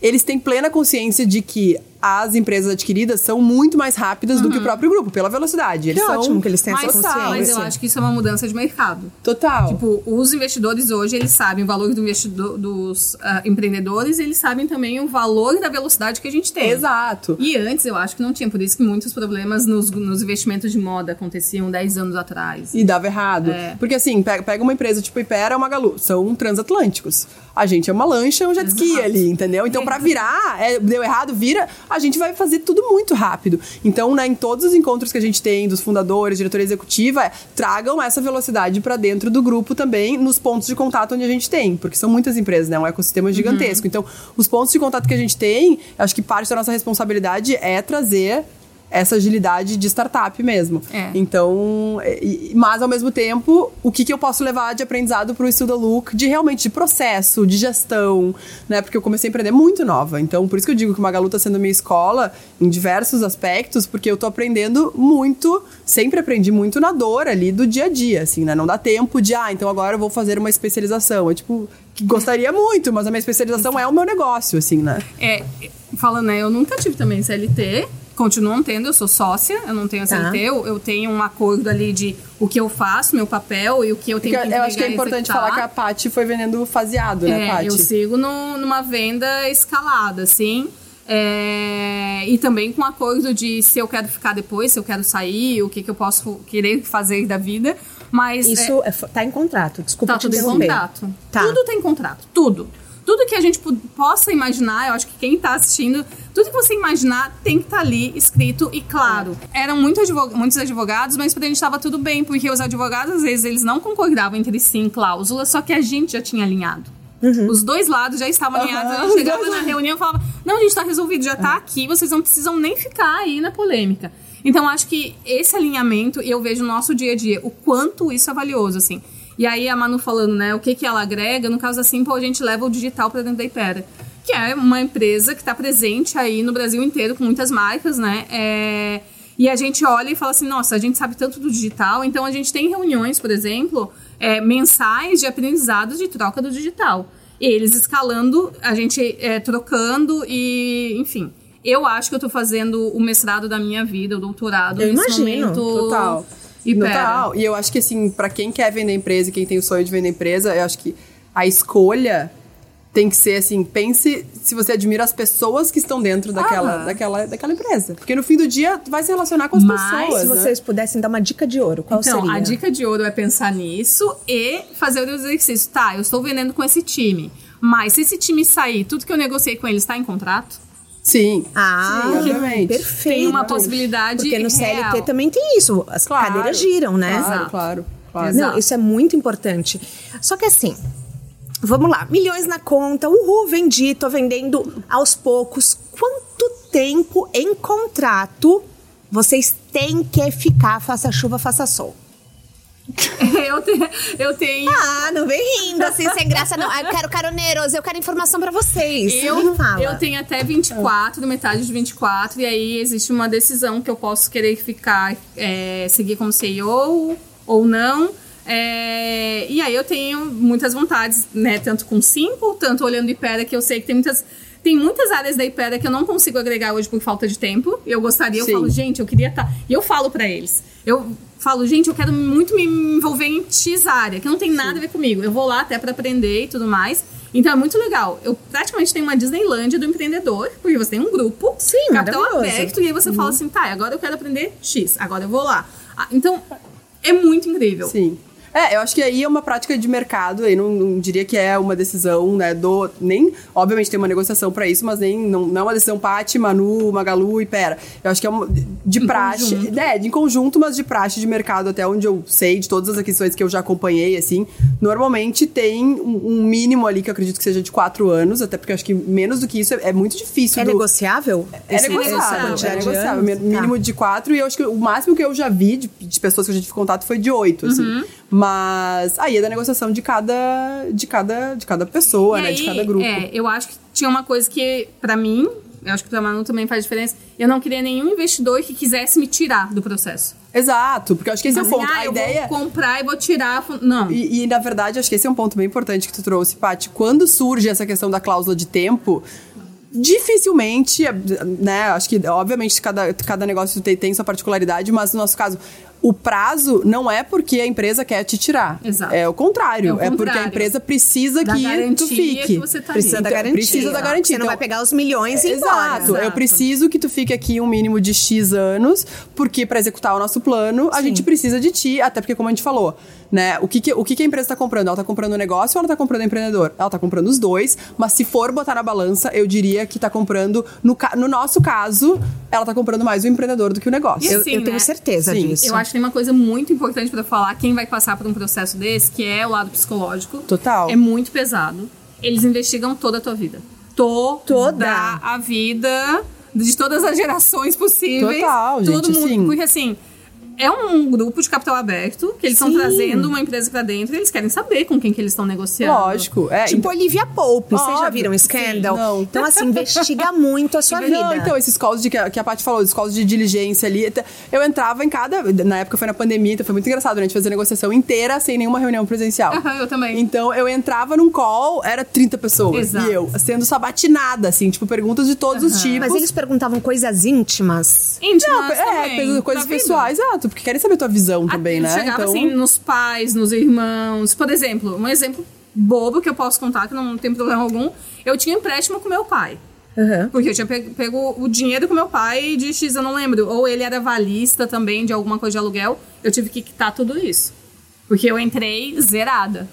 eles têm plena consciência de que as empresas adquiridas são muito mais rápidas do que o próprio grupo, pela velocidade. Eles Que são ótimo que eles têm Mas, essa tá, mas eu consciência. acho que isso é uma mudança de mercado. Total. Tipo, os investidores hoje, eles sabem o valor do investidor, dos ah, empreendedores, eles sabem também o valor da velocidade que a gente tem. Exato. E antes eu acho que não tinha, por isso que muitos problemas nos, nos investimentos de moda aconteciam 10 anos atrás. E dava errado. É. Porque assim, pega, uma empresa tipo Ipera ou Magalu, são transatlânticos. A gente é uma lancha, um jet ski ali, entendeu? Então, pra virar, é, deu errado, vira, a gente vai fazer tudo muito rápido. Então, né, em todos os encontros que a gente tem dos fundadores, diretoria executiva, é, tragam essa velocidade pra dentro do grupo também, nos pontos de contato onde a gente tem. Porque são muitas empresas, né? Um ecossistema gigantesco. Então, os pontos de contato que a gente tem, acho que parte da nossa responsabilidade é trazer essa agilidade de startup mesmo. É. Então, mas ao mesmo tempo, o que, que eu posso levar de aprendizado pro Estuda Look de realmente de processo, de gestão, né? Porque eu comecei a empreender muito nova. Então, por isso que eu digo que o Magalu tá sendo minha escola em diversos aspectos, porque eu tô aprendendo muito, sempre aprendi muito na dor ali do dia a dia, assim, né? Não dá tempo de, ah, então agora eu vou fazer uma especialização. Eu, tipo, que gostaria muito, mas a minha especialização é o meu negócio, assim, né? É, falando, né, eu nunca tive também CLT, continuo não tendo, eu sou sócia, eu não tenho Tá. CLT, eu, eu tenho um acordo ali de o que eu faço, meu papel e o que eu tenho Porque que eu acho que é importante executar. falar que a Paty foi vendendo faseado, né, É, Paty? eu sigo no- numa venda escalada, assim. É, e também com acordo de se eu quero ficar depois, se eu quero sair, o que, que eu posso querer fazer da vida. Mas é, Isso é, tá em contrato, desculpa tá te tudo em contrato. Tá. Tudo tem contrato, tudo. Tudo que a gente possa imaginar, eu acho que quem tá assistindo, tudo que você imaginar tem que estar ali escrito e claro. Eram muito advog- muitos advogados, mas pra gente estava tudo bem, porque os advogados, às vezes, eles não concordavam entre si em cláusulas, só que a gente já tinha alinhado. Os dois lados já estavam alinhados. Eu chegava na lados. reunião e falava: Não, a gente tá resolvido, já tá aqui, vocês não precisam nem ficar aí na polêmica. Então, acho que esse alinhamento, eu vejo no nosso dia a dia, o quanto isso é valioso, assim. E aí, a Manu falando, né, o que, que ela agrega, no caso da Simple, a gente leva o digital para dentro da Ipera. Que é uma empresa que está presente aí no Brasil inteiro, com muitas marcas, né? É, E a gente olha e fala assim, nossa, a gente sabe tanto do digital, então a gente tem reuniões, por exemplo, é, mensais de aprendizado de troca do digital. E eles escalando, a gente é, trocando e, enfim. Eu acho que eu tô fazendo o mestrado da minha vida, o doutorado Eu imagino, momento. Total. E. Total. E eu acho que, assim, pra quem quer vender empresa e quem tem o sonho de vender empresa, eu acho que a escolha tem que ser assim, pense se você admira as pessoas que estão dentro daquela, Aham. daquela, daquela empresa. Porque no fim do dia, vai se relacionar com as Mas pessoas, Se né? vocês pudessem dar uma dica de ouro, qual então, seria? a dica de ouro é pensar nisso e fazer o exercício. Tá, eu estou vendendo com esse time. Mas se esse time sair, tudo que eu negociei com eles está em contrato? Sim. Ah, Sim, obviamente. perfeito. Tem uma possibilidade Porque no CLT real. também tem isso. As Claro. cadeiras giram, né? Claro, Exato. claro. claro. Não, isso é muito importante. Só que assim, vamos lá, milhões na conta, uhul, vendi, tô vendendo aos poucos. Quanto tempo em contrato vocês têm que ficar, faça chuva, faça sol? *laughs* eu, te- eu tenho. Ah, não vem rindo assim, sem graça não. Eu quero caroneiros, eu quero informação pra vocês. Eu, eu tenho até 24, metade de 24, e aí existe uma decisão que eu posso querer ficar, é, seguir como CEO ou não. É, e aí eu tenho muitas vontades, né? Tanto com Simple, tanto olhando Ipera, que eu sei que tem muitas. Tem muitas áreas da Ipera que eu não consigo agregar hoje por falta de tempo. Eu gostaria, eu Sim. falo, gente, eu queria estar. E eu falo pra eles. Eu falo, gente, eu quero muito me envolver em X área, que não tem nada a ver comigo. Eu vou lá até pra aprender e tudo mais. Então é muito legal. Eu praticamente tenho uma Disneylândia do empreendedor, porque você tem um grupo, Sim, capital aberto, e aí você fala assim, tá, agora eu quero aprender X, agora eu vou lá. Ah, então, é muito incrível. Sim. É, eu acho que aí é uma prática de mercado, aí não, não diria que é uma decisão, né, do... Nem, obviamente tem uma negociação pra isso, mas nem, não, não é uma decisão Pati, Manu, Magalu e Pera. Eu acho que é uma, de Em praxe, conjunto. é, de conjunto, mas de praxe de mercado, até onde eu sei, de todas as aquisições que eu já acompanhei, assim, normalmente tem um, um mínimo ali, que eu acredito que seja de quatro anos, até porque eu acho que menos do que isso é, é muito difícil. É do- negociável? é Esse- negociável, essa é de negociável. Mínimo Tá. de quatro, e eu acho que o máximo que eu já vi de, de pessoas que eu já tive contato foi de oito, assim. Uhum. Mas aí é da negociação de cada, de cada, de cada pessoa, E né? de aí, cada grupo. É, eu acho que tinha uma coisa que, pra mim, eu acho que pra Manu também faz diferença. Eu não queria nenhum investidor que quisesse me tirar do processo. Exato, porque eu acho que esse é o Assim, ponto. ah, a eu ideia. vou comprar e vou tirar. Não. E, e, na verdade, acho que esse é um ponto bem importante que tu trouxe, Paty. Quando surge essa questão da cláusula de tempo, dificilmente, né? Acho que, obviamente, cada, cada negócio tem, tem sua particularidade, mas no nosso caso, o prazo não é porque a empresa quer te tirar. Exato. É o contrário. É o É, porque a contrário. empresa precisa Da que garantia tu fique. que você tá Precisa ali. da Então, garantia. precisa da garantia. Você não Então- vai pegar os milhões e ir embora. Exato. Eu Exato. preciso que tu fique aqui um mínimo de X anos, porque para executar o nosso plano, a gente precisa de ti, até porque, como a gente falou, né? O que, que, o que, que a empresa tá comprando? Ela tá comprando o negócio ou ela tá comprando o empreendedor? Ela tá comprando os dois, mas se for botar na balança, eu diria que tá comprando, no, no nosso caso, ela tá comprando mais o empreendedor do que o negócio. Eu, Sim, eu tenho né? certeza Sim. disso. Eu acho que tem uma coisa muito importante pra falar quem vai passar por um processo desse, que é o lado psicológico. Total. É muito pesado. Eles investigam toda a tua vida. Toda, Toda. a vida de todas as gerações possíveis. Total, todo gente, mundo, sim. porque assim, é um grupo de capital aberto que eles estão trazendo uma empresa pra dentro, e eles querem saber com quem que eles estão negociando. Lógico. É, Tipo Olivia Pope, vocês já viram Scandal? sim, não. Então, assim, investiga *laughs* muito a sua vida. Não, então, esses calls de que a, que a Paty falou, os calls de diligência ali. Eu entrava em cada. Na época foi na pandemia, então foi muito engraçado, né? A gente fazia a negociação inteira sem nenhuma reunião presencial. Aham, eu também. Então eu entrava num call, era 30 pessoas. Exato. E eu, sendo sabatinada, assim, tipo, perguntas de todos os tipos. Mas eles perguntavam coisas íntimas. Íntimas Não, é, também, coisas, vida. pessoais, exato, porque querem saber tua visão também, Ele né? Chegava assim nos pais, nos irmãos. Por exemplo, um exemplo bobo que eu posso contar, que não tem problema algum. Eu tinha empréstimo com meu pai. Porque eu tinha pego, pego o dinheiro com meu pai de X, eu não lembro. Ou ele era valista também de alguma coisa de aluguel. Eu tive que quitar tudo isso. Porque eu entrei zerada.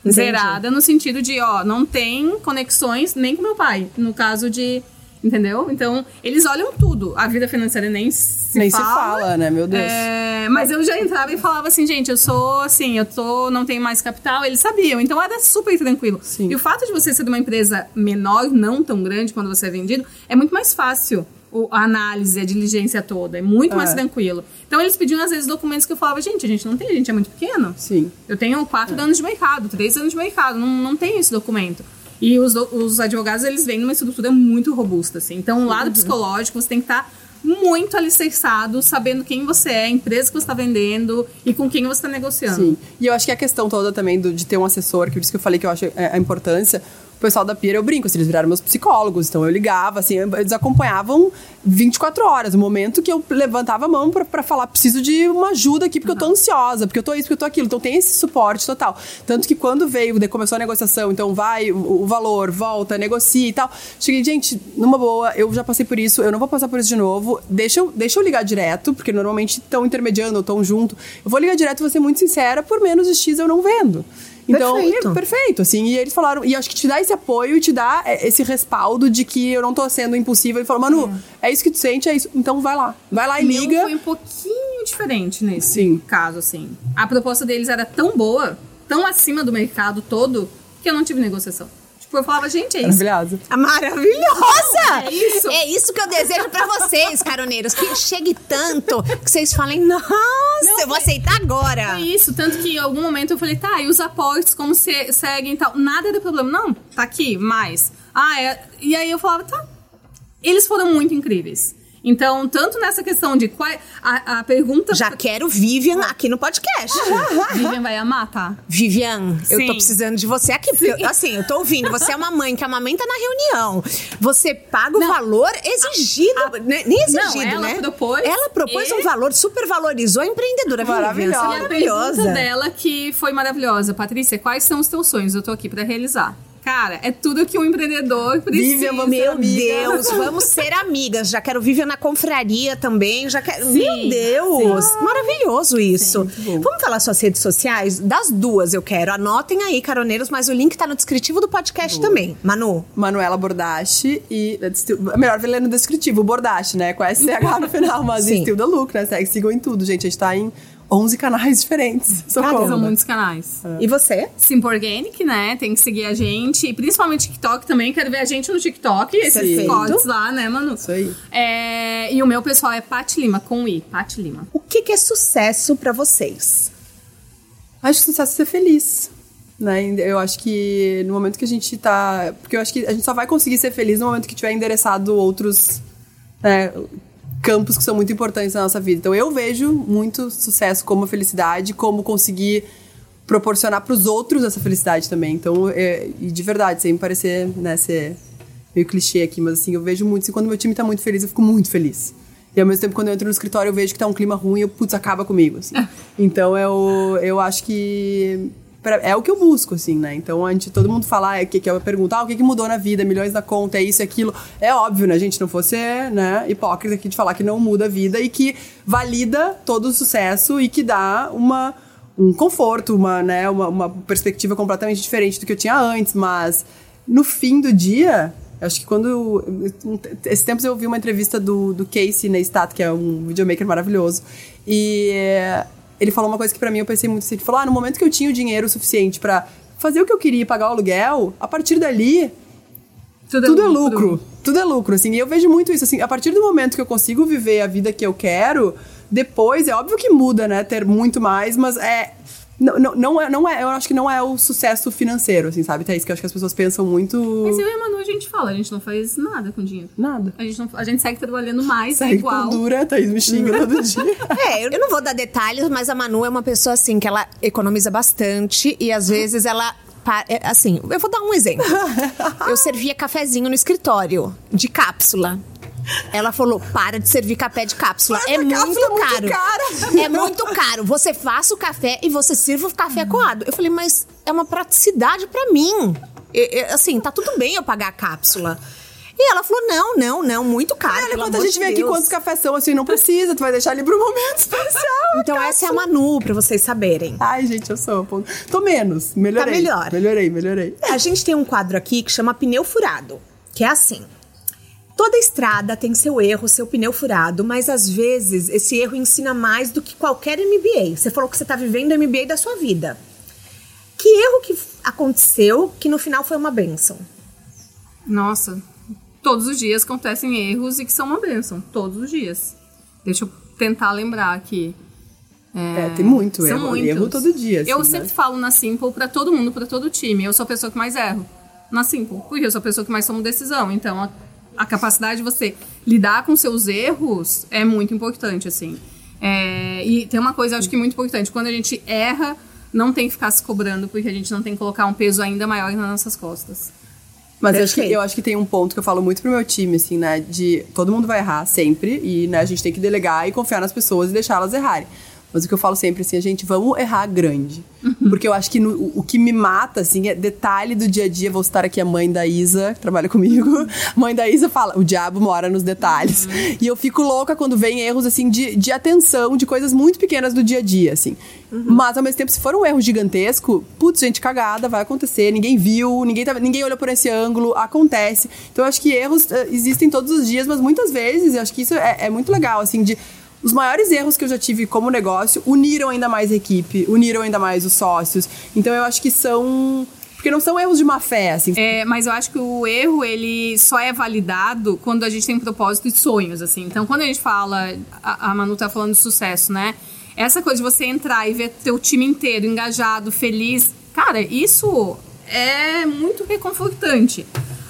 Entendi. Zerada no sentido de, ó, não tem conexões nem com meu pai. No caso de. Entendeu? Então, eles olham tudo. A vida financeira nem se Nem fala. se fala, né? Meu Deus. É, mas eu já entrava e falava assim, gente, eu sou assim, eu tô, não tenho mais capital, eles sabiam, então era super tranquilo. Sim. E o fato de você ser de uma empresa menor, não tão grande quando você é vendido, é muito mais fácil a análise, a diligência toda, é muito mais É. tranquilo. Então eles pediam às vezes documentos que eu falava, gente, a gente não tem, a gente é muito pequeno. Sim. Eu tenho quatro anos de mercado, três anos de mercado, não, não tenho esse documento. E os, os advogados, eles vêm numa estrutura muito robusta, assim. Então, o lado psicológico, você tem que estar muito alicerçado, sabendo quem você é, a empresa que você está vendendo e com quem você está negociando. Sim. E eu acho que a questão toda também do- de ter um assessor, que por isso que eu falei que eu acho é, a importância. O pessoal da Pira, eu brinco, assim, eles viraram meus psicólogos. Então eu ligava, assim, eles acompanhavam 24 horas. O momento que eu levantava a mão pra, pra falar, preciso de uma ajuda aqui, porque eu tô ansiosa, porque eu tô isso, porque eu tô aquilo. Então tem esse suporte total. Tanto que quando veio, começou a negociação, então vai o, o valor, volta, negocia e tal. Cheguei, gente, numa boa, eu já passei por isso, eu não vou passar por isso de novo. Deixa eu, deixa eu ligar direto, porque normalmente estão intermediando ou estão junto. Eu vou ligar direto, vou ser muito sincera, por menos de X eu não vendo. Então, Perfeito. é perfeito, assim. E eles falaram, e acho que te dá esse apoio e te dá é, esse respaldo de que eu não tô sendo impulsiva. Ele falou, Manu, é, isso que tu sente, é isso. Então vai lá. Vai lá e meu liga. foi um pouquinho diferente nesse Sim. caso, assim. A proposta deles era tão boa, tão acima do mercado todo, que eu não tive negociação. Tipo, eu falava, gente, é isso. Maravilhosa. Maravilhosa! É isso. É isso que eu desejo pra vocês, caroneiros. Que chegue tanto que vocês falem, nossa, eu vou aceitar agora. Foi isso, tanto que em algum momento eu falei, tá, e os aportes, como se, seguem e tal? Nada era problema. Não, tá aqui, mais. Ah, é. E aí eu falava, tá. Eles foram muito incríveis. Então, tanto nessa questão de qual. A, a pergunta. Já quero Vivian aqui no podcast. *laughs* Vivian vai amar, tá? Vivian, eu tô Sim. precisando de você aqui. Porque, eu- assim, eu tô ouvindo. Você é uma mãe que amamenta na reunião. Você paga o Não. valor exigido. né, nem exigido, Não, ela né? propôs Ela propôs e- um valor, super valorizou a empreendedora. Vivian, Maravilhosa. você é E a maravilhosa. pergunta dela que foi maravilhosa. Patrícia, quais são os teus sonhos? Eu tô aqui pra realizar. Cara, é tudo que um empreendedor precisa. Vivian, Meu amiga. Deus, vamos ser amigas. Já quero Vivian na confraria também. Já quero. Sim, Meu Deus, maravilhoso isso. bom. Vamos falar suas redes sociais? Das duas eu quero. Anotem aí, caroneiros, mas o link tá no descritivo do podcast também. Manu. Manuela Bordache e. Melhor ver no descritivo, Bordache, né? Com SCH no final, mas Sim. Still the Look, né? Sigam em tudo, gente. A gente tá em 11 canais diferentes. Socorro. São muitos canais. E você? Simple Organic, né? Tem que seguir a gente. E principalmente TikTok também. Quero ver a gente no TikTok. Esses Perfeito. cortes lá, né, Manu? Isso aí. É, e o meu pessoal é Pat Lima, com I. Pat Lima. O que, que é sucesso pra vocês? Acho que sucesso é ser feliz. Né? Eu acho que no momento que a gente tá. Porque eu acho que a gente só vai conseguir ser feliz no momento que tiver endereçado outros né, campos que são muito importantes na nossa vida. Então eu vejo muito sucesso como felicidade, como conseguir proporcionar para os outros essa felicidade também. Então, é, e de verdade, sem parecer né, ser meio clichê aqui, mas assim, eu vejo muito, assim, quando meu time tá muito feliz, eu fico muito feliz. E ao mesmo tempo, quando eu entro no escritório, eu vejo que tá um clima ruim, eu, putz, acaba comigo, assim. *laughs* então, eu, eu acho que pra- é o que eu busco, assim, né? Então, a gente, todo mundo fala, o que, que é perguntar, ah, o que, que mudou na vida, milhões na conta, é isso, é aquilo. É óbvio, né? A gente não fosse, né, hipócrita aqui de falar que não muda a vida e que valida todo o sucesso e que dá uma, um conforto, uma, né, uma, uma perspectiva completamente diferente do que eu tinha antes, mas no fim do dia, acho que quando. Esses tempos eu ouvi uma entrevista do, do Casey Neistat, que é um videomaker maravilhoso. E ele falou uma coisa que pra mim eu pensei muito assim: ele falou, ah, no momento que eu tinha o dinheiro suficiente pra fazer o que eu queria e pagar o aluguel, a partir dali tudo é lucro. Tudo é lucro, assim. E eu vejo muito isso, assim. A partir do momento que eu consigo viver a vida que eu quero, depois, é óbvio que muda, né? Ter muito mais, mas é... Não, não, não é, não é, eu acho que não é o sucesso financeiro, assim, sabe, Thaís? Que eu acho que as pessoas pensam muito... Mas eu e a Manu, a gente fala, a gente não faz nada com dinheiro. Nada. A gente, não, a gente segue trabalhando mais, Segue igual. dura, Thaís me xinga *laughs* todo dia. É, eu não vou dar detalhes, mas a Manu é uma pessoa assim que ela economiza bastante e às vezes ela. É, Assim, eu vou dar um exemplo. *laughs* Eu servia cafezinho no escritório, de cápsula. Ela falou: para de servir café de cápsula. Mas é muito cápsula é muito caro. cara." É muito caro. Você faça o café e você sirva o café coado. Eu falei, mas é uma praticidade pra mim. E- e, assim, tá tudo bem eu pagar a cápsula. E ela falou: não, não, não, muito caro. Olha, quando a gente de vem aqui, quantos cafés são, assim, não precisa, tu vai deixar ali pro momento especial. *laughs* Então essa é a Manu, pra vocês saberem. Ai, gente, eu sou. Tô menos, melhorei. Tá melhor. Melhorei, melhorei. A gente tem um quadro aqui que chama pneu furado, que é assim. Toda estrada tem seu erro, seu pneu furado, mas às vezes esse erro ensina mais do que qualquer MBA. Você falou que você está vivendo o MBA da sua vida. Que erro que aconteceu que no final foi uma benção? Nossa, todos os dias acontecem erros e que são uma bênção. Todos os dias. Deixa eu tentar lembrar aqui. É, tem muito São erro. muitos. Erro todo dia. eu assim, sempre né? falo na Simple pra todo mundo, pra todo time. Eu sou a pessoa que mais erro na Simple. Porque eu sou a pessoa que mais toma decisão. Então, a, a capacidade de você lidar com seus erros é muito importante, assim. É, e tem uma coisa, eu acho que muito importante. Quando a gente erra, não tem que ficar se cobrando, porque a gente não tem que colocar um peso ainda maior nas nossas costas. Mas eu acho, que, eu acho que tem um ponto que eu falo muito pro meu time, assim, né? De todo mundo vai errar sempre e né, a gente tem que delegar e confiar nas pessoas e deixar elas errarem. Mas o que eu falo sempre, assim, a gente, vamos errar grande. Porque eu acho que no- o, o que me mata, assim, é detalhe do dia a dia. Vou citar aqui a mãe da Isa, que trabalha comigo. A *laughs* mãe da Isa fala, o diabo mora nos detalhes. E eu fico louca quando vem erros, assim, de, de atenção, de coisas muito pequenas do dia a dia, assim. Mas, ao mesmo tempo, se for um erro gigantesco, putz, gente, cagada, vai acontecer. Ninguém viu, ninguém, tá, ninguém olhou por esse ângulo, acontece. Então, eu acho que erros eh, existem todos os dias, mas muitas vezes, eu acho que isso é, é muito legal, assim, de... Os maiores erros que eu já tive como negócio uniram ainda mais a equipe, uniram ainda mais os sócios. Então, eu acho que são... Porque não são erros de má fé, assim. É, mas eu acho que o erro, ele só é validado quando a gente tem um propósito e sonhos, assim. Então, quando a gente fala... A, a Manu tá falando de sucesso, né? Essa coisa de você entrar e ver teu time inteiro engajado, feliz... Cara, isso é muito reconfortante.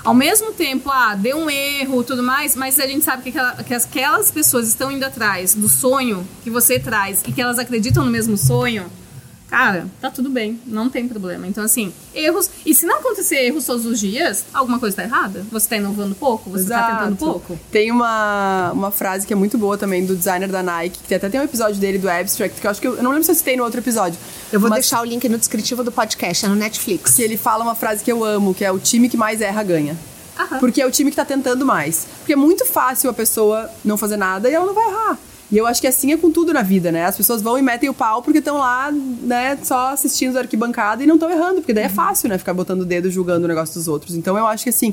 Ao mesmo tempo, ah, deu um erro tudo mais, mas a gente sabe que, aquela- que aquelas pessoas estão indo atrás do sonho que você traz e que elas acreditam no mesmo sonho, cara, tá tudo bem, não tem problema. Então, assim, erros. E se não acontecer erros todos os dias, alguma coisa tá errada? Você tá inovando pouco? Você tá tentando pouco? Tem uma, uma frase que é muito boa também do designer da Nike, que até tem um episódio dele do Abstract, que eu acho que eu, eu não lembro se eu citei no outro episódio. Eu vou mas deixar o link no descritivo do podcast, é no Netflix. Que ele fala uma frase que eu amo, que é o time que mais erra ganha. Aham. Porque é o time que tá tentando mais. Porque é muito fácil a pessoa não fazer nada e ela não vai errar. E eu acho que assim é com tudo na vida, né? As pessoas vão e metem o pau porque estão lá, né, só assistindo da arquibancada e não estão errando, porque daí é fácil, né, ficar botando o dedo julgando o negócio dos outros. Então eu acho que assim,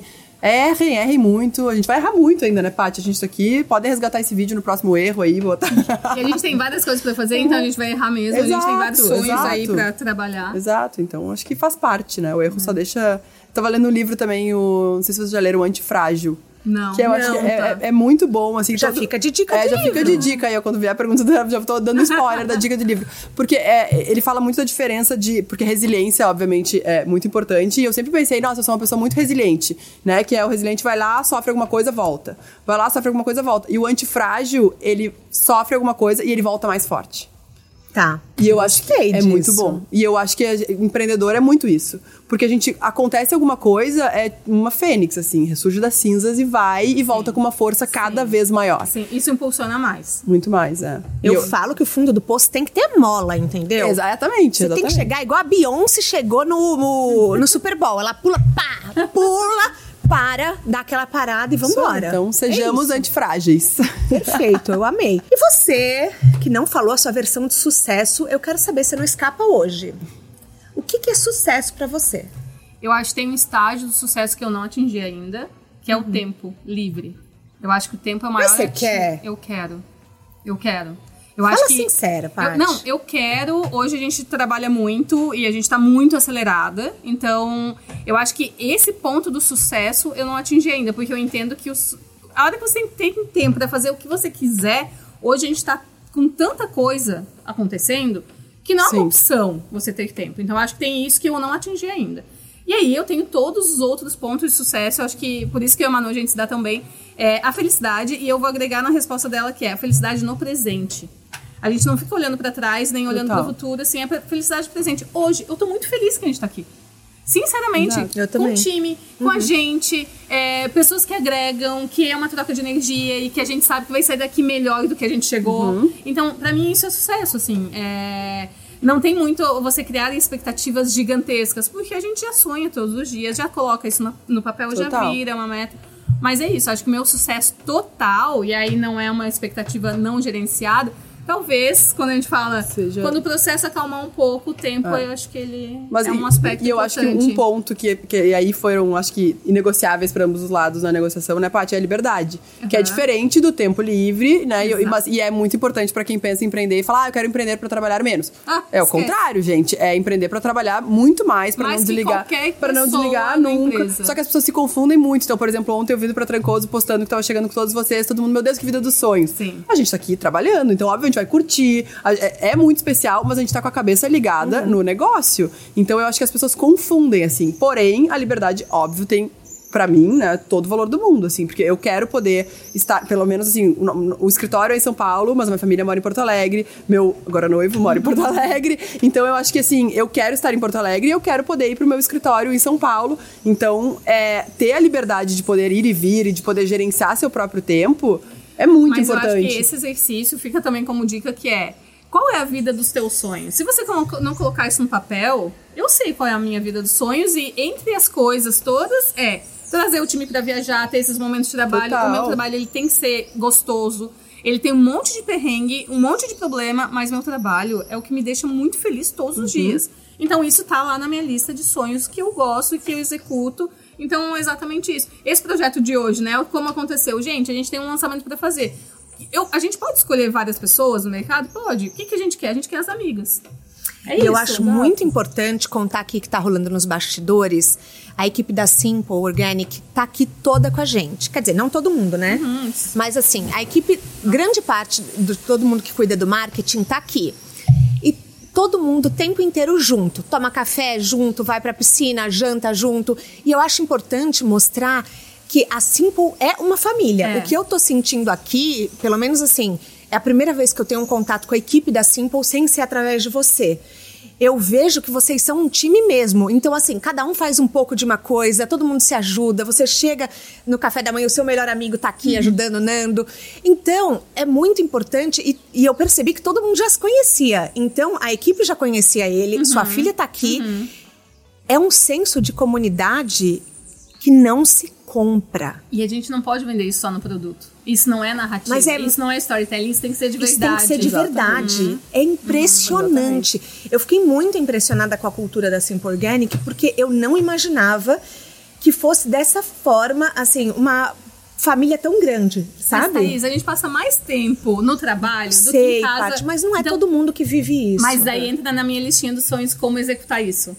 errem, errem muito. A gente vai errar muito ainda, né, Paty? A gente tá aqui, podem resgatar esse vídeo no próximo erro aí, botar. E a gente tem várias coisas pra fazer, então a gente vai errar mesmo. a gente tem vários Exato, sonhos aí exato. pra trabalhar. Exato, então acho que faz parte, né? O erro só deixa. Tava lendo um livro também, o. Não sei se vocês já leram, o Antifrágil. Não, Que eu acho não, que é, tá. é- é muito bom, assim. Já fica de dica É, de já fica livro. de dica aí. Quando vier a pergunta, já tô dando spoiler da dica de livro. Porque é, ele fala muito da diferença de... Porque resiliência, obviamente, é muito importante. E eu sempre pensei, nossa, eu sou uma pessoa muito resiliente, né? Que é o resiliente vai lá, sofre alguma coisa, volta. Vai lá, sofre alguma coisa, volta. E o antifrágil, ele sofre alguma coisa e ele volta mais forte. Tá. E eu acho que Gostei é disso. muito bom. E eu acho que gente- empreendedor é muito isso. Porque a gente acontece alguma coisa, é uma fênix, assim, ressurge das cinzas e vai e volta com uma força cada vez maior. Assim, isso impulsiona mais. Muito mais, é. E Eu, falo que o fundo do poço tem que ter mola, entendeu? Exatamente, Você tem exatamente. que chegar igual a Beyoncé chegou no, no, no Super Bowl. Ela pula, pá, pula, para, dá aquela parada e vambora. Então, sejamos É antifrágeis. *laughs* Perfeito, eu amei. E você, que não falou a sua versão de sucesso, eu quero saber se não escapa hoje. O que, que é sucesso pra você? Eu acho que tem um estágio do sucesso que eu não atingi ainda, que é o tempo livre. Eu acho que o tempo é o maior. Uhum. Mas você ati- quer? Eu quero. Eu quero. Eu Fala acho que sincera, Paty. não, eu quero. Hoje a gente trabalha muito e a gente tá muito acelerada. Então, eu acho que esse ponto do sucesso eu não atingi ainda, porque eu entendo que os, a hora que você tem tempo pra fazer o que você quiser, hoje a gente tá com tanta coisa acontecendo que não é Sim. uma opção você ter tempo. Então, eu acho que tem isso que eu não atingi ainda. E aí, eu tenho todos os outros pontos de sucesso. Eu acho que por isso que eu e a Manu a gente se dá tão bem. É a felicidade, e eu vou agregar na resposta dela que é a felicidade no presente. A gente não fica olhando pra trás, nem olhando para o futuro, assim, é felicidade presente. Hoje, eu tô muito feliz que a gente tá aqui. Sinceramente, com o time, com a gente, é, pessoas que agregam, que é uma troca de energia e que a gente sabe que vai sair daqui melhor do que a gente chegou. Então, pra mim, isso é sucesso, assim. é, Não tem muito você criar expectativas gigantescas, porque a gente já sonha todos os dias, já coloca isso no, no papel, já Total. vira uma meta. Mas é isso, acho que o meu sucesso total, e aí não é uma expectativa não gerenciada, talvez, quando a gente fala, Seja- quando o processo acalmar um pouco, o tempo, É. eu acho que ele Mas é um e- aspecto E eu acho que um ponto que, que e aí foram, acho que, inegociáveis para ambos os lados na negociação, né, Paty? É a liberdade. Que é diferente do tempo livre, né? E, mas- e é muito importante para quem pensa em empreender e falar, ah, eu quero empreender para trabalhar menos. Ah, é o esquece. contrário, gente. É empreender para trabalhar muito mais, para não desligar. Para não desligar nunca. empresa. Só que as pessoas se confundem muito. Então, por exemplo, ontem eu vi pra Trancoso postando que tava chegando com todos vocês, todo mundo, meu Deus, que vida dos sonhos. Sim. A gente tá aqui trabalhando, então, óbvio, gente vai curtir. É, é muito especial, mas a gente tá com a cabeça ligada Uhum. no negócio. Então, eu acho que as pessoas confundem, assim. Porém, a liberdade, óbvio, tem. Pra mim, né, todo o valor do mundo, assim, porque eu quero poder estar, pelo menos assim, o, o escritório é em São Paulo, mas minha família mora em Porto Alegre, meu agora noivo mora em Porto Alegre, então eu acho que assim, eu quero estar em Porto Alegre e eu quero poder ir pro meu escritório em São Paulo, então é, ter a liberdade de poder ir e vir e de poder gerenciar seu próprio tempo é muito Mas eu importante. acho que esse exercício fica também como dica que é qual é a vida dos teus sonhos? Se você não colocar isso no papel, eu sei qual é a minha vida dos sonhos e entre as coisas todas é trazer o time pra viajar, ter esses momentos de trabalho. Total. O meu trabalho ele tem que ser gostoso. Ele tem um monte de perrengue, um monte de problema, mas meu trabalho é o que me deixa muito feliz todos os dias. Então isso tá lá na minha lista de sonhos que eu gosto e que eu executo. Então exatamente isso. Esse projeto de hoje, né? Como aconteceu? Gente, a gente tem um lançamento pra fazer. Eu, a gente pode escolher várias pessoas no mercado? Pode. O que, que a gente quer? A gente quer as amigas. É E eu isso, acho exato. muito importante contar aqui que tá rolando nos bastidores. A equipe da Simple Organic tá aqui toda com a gente. Quer dizer, não todo mundo, né? Uhum. Mas assim, a equipe, grande parte de todo mundo que cuida do marketing tá aqui. E todo mundo o tempo inteiro junto. Toma café junto, vai pra piscina, janta junto. E eu acho importante mostrar que a Simple é uma família. É. O que eu tô sentindo aqui, pelo menos assim, é a primeira vez que eu tenho um contato com a equipe da Simple sem ser através de você. Eu vejo que vocês são um time mesmo. Então, assim, cada um faz um pouco de uma coisa, todo mundo se ajuda. Você chega no café da manhã, o seu melhor amigo tá aqui ajudando o Nando. Então, é muito importante. E, e eu percebi que todo mundo já se conhecia. Então, a equipe já conhecia ele, sua filha tá aqui. É um senso de comunidade que não se compra. E a gente não pode vender isso só no produto. Isso não é narrativa. Mas é- Isso não é storytelling. Isso tem que ser de Isso verdade. tem que ser de Exatamente. verdade. É impressionante. eu fiquei muito impressionada com a cultura da Simple Organic, porque eu não imaginava que fosse dessa forma, assim, uma família tão grande, Mas, sabe? Thaís, a gente passa mais tempo no trabalho do que Sei, em casa. Paty, mas não é Então, todo mundo que vive isso. Mas daí entra na minha listinha dos sonhos como executar isso.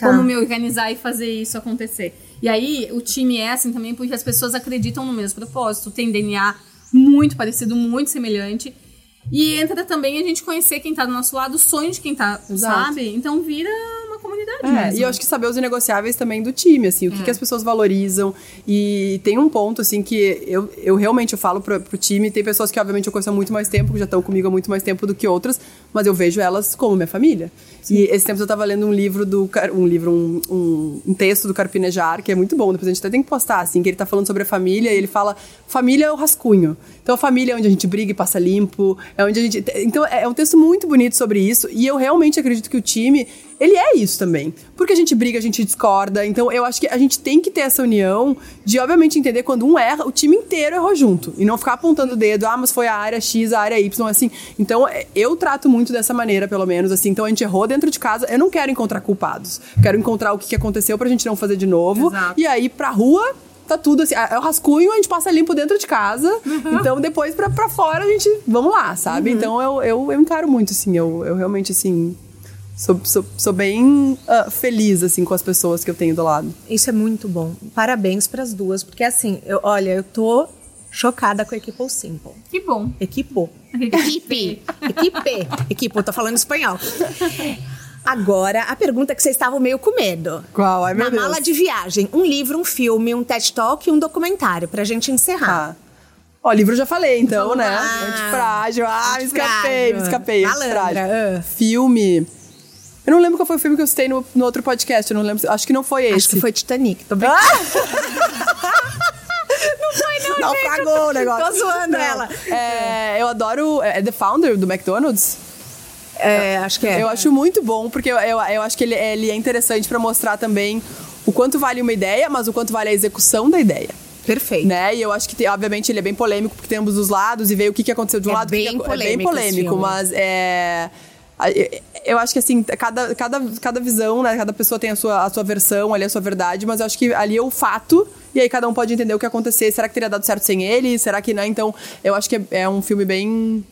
Tá. Como me organizar e fazer isso acontecer. E aí, o time é assim também porque as pessoas acreditam no mesmo propósito. Tem DNA muito parecido, muito semelhante. E entra também a gente conhecer quem tá do nosso lado, o sonho de quem tá, Exato. sabe? Então vira comunidade É, mesmo. e eu acho que saber os negociáveis também do time, assim, o que, que as pessoas valorizam. E tem um ponto, assim, que eu, eu realmente eu falo pro, pro time, tem pessoas que, obviamente, eu conheço há muito mais tempo, que já estão comigo há muito mais tempo do que outras, mas eu vejo elas como minha família. E esse tempo eu tava lendo um livro do. Um livro, um, um, um texto do Carpinejar, que é muito bom, depois a gente até tem que postar, assim, que ele tá falando sobre a família, e ele fala: família é o rascunho. Então a família é onde a gente briga e passa limpo, é onde a gente. Então é é um texto muito bonito sobre isso, e eu realmente acredito que o time, ele é isso também. Porque a gente briga, a gente discorda, então eu acho que a gente tem que ter essa união de, obviamente, entender quando um erra, o time inteiro errou junto. E não ficar apontando o dedo, ah, mas foi a área X, a área Y, assim. Então é, eu trato muito dessa maneira, pelo menos, assim. Então a gente errou dentro de casa, eu não quero encontrar culpados. Quero encontrar o que aconteceu pra gente não fazer de novo. Exato. E aí, pra rua, tá tudo assim. É o rascunho, a gente passa limpo dentro de casa. Então, depois pra, pra fora, a gente. Vamos lá, sabe? Então, eu, eu, eu encaro muito, assim. Eu, eu realmente, assim. Sou, sou, sou bem ah, feliz, assim, com as pessoas que eu tenho do lado. Isso é muito bom. Parabéns pras duas, porque assim, eu, olha, eu tô chocada com a Equipo Simple. Que bom. Equipo. Equipe. Equipe. Equipe, eu tô falando espanhol. Agora, a pergunta que vocês estavam meio com medo. Qual? Ai, meu Na Deus. mala de viagem, um livro, um filme, um TED Talk e um documentário, pra gente encerrar. Ah. Ó, livro eu já falei, então, Vamos né? lá. Antifrágil. Ah, me escapei, Antifrágil. me escapei. Malandra, Antifrágil. ah. Filme. Eu não lembro qual foi o filme que eu citei no, no outro podcast. Eu não lembro. Acho que não foi esse. Acho que foi Titanic. Tô brincando. *laughs* não foi, não. Naufragou o negócio. Tô zoando Não. ela. É, eu adoro. É The Founder do McDonald's. É, acho que é. Eu acho muito bom, porque eu, eu, eu acho que ele, ele é interessante pra mostrar também o quanto vale uma ideia, mas o quanto vale a execução da ideia. Perfeito. Né? E eu acho que, tem- obviamente, ele é bem polêmico, porque tem ambos os lados, e ver o que, que aconteceu de um É lado. bem que, polêmico É bem polêmico, mas é. Eu- acho que assim, cada, cada, cada visão, né? Cada pessoa tem a sua, a sua versão ali, a sua verdade, mas eu acho que ali é o fato, e aí cada um pode entender o que acontecer. Será que teria dado certo sem ele? Será que não? Então, eu acho que é, é um filme bem.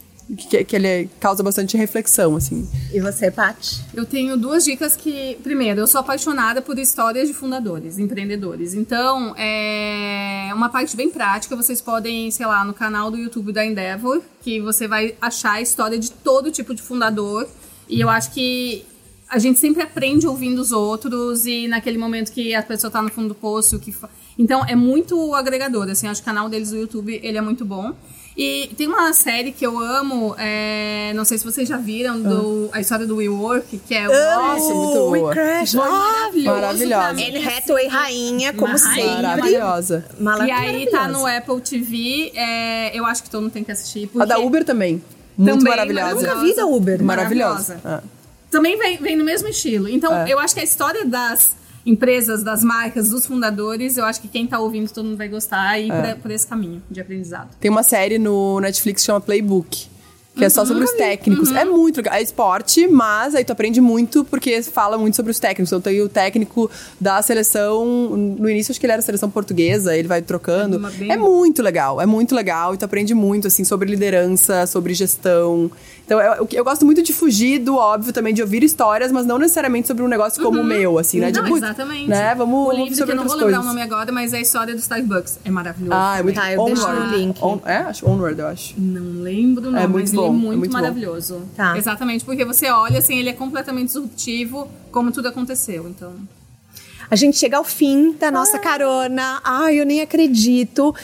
Que, que ele causa bastante reflexão, assim. E você, Paty? Eu tenho duas dicas que, primeiro, eu sou apaixonada por histórias de fundadores, empreendedores. Então, é uma parte bem prática, vocês podem, sei lá, no canal do YouTube da Endeavor, que você vai achar a história de todo tipo de fundador. E eu acho que a gente sempre aprende ouvindo os outros e naquele momento que a pessoa tá no fundo do poço, o que fa... então é muito agregador, assim, acho que o canal deles do YouTube, ele é muito bom. E tem uma série que eu amo, é, não sei se vocês já viram, do, a história do WeWork, que é o muito boa. We Crash. Ah, maravilhoso. maravilhosa. Anne assim. Hathaway, rainha, como sempre. Maravilhosa. E aí tá no Apple TV, é, eu acho que todo mundo tem que assistir. A Porque da Uber também. Muito Também maravilhosa. Nunca vi da Uber. Maravilhosa. Ah. Também vem, vem no mesmo estilo. Então, É. eu acho que a história das empresas, das marcas, dos fundadores, eu acho que quem tá ouvindo, todo mundo vai gostar e ir É. pra- por esse caminho de aprendizado. Tem uma série no Netflix que chama Playbook. Que é só sobre os técnicos. É muito legal. É esporte, mas aí tu aprende muito porque fala muito sobre os técnicos. Então tem o técnico da seleção. No início, acho que ele era seleção portuguesa, ele vai trocando. É É muito legal, é muito legal. E tu aprende muito, assim, sobre liderança, sobre gestão. Então, eu, eu gosto muito de fugir do óbvio também, de ouvir histórias, mas não necessariamente sobre um negócio como o meu, assim, né? Uhum. Não, de, putz, exatamente. Né? Vamos, o vamos livro, que sobre eu não vou lembrar o nome agora, mas é a história do Starbucks. É maravilhoso. Ah, é muito Tá, eu deixo Onward. no link. On- é, acho Onward, eu acho. Não lembro o nome, É muito mas bom, ele é é muito, muito bom. maravilhoso. Tá. Exatamente, porque você olha, assim, ele é completamente disruptivo, como tudo aconteceu. Então, A gente chega ao fim da nossa carona. Ai, eu nem acredito.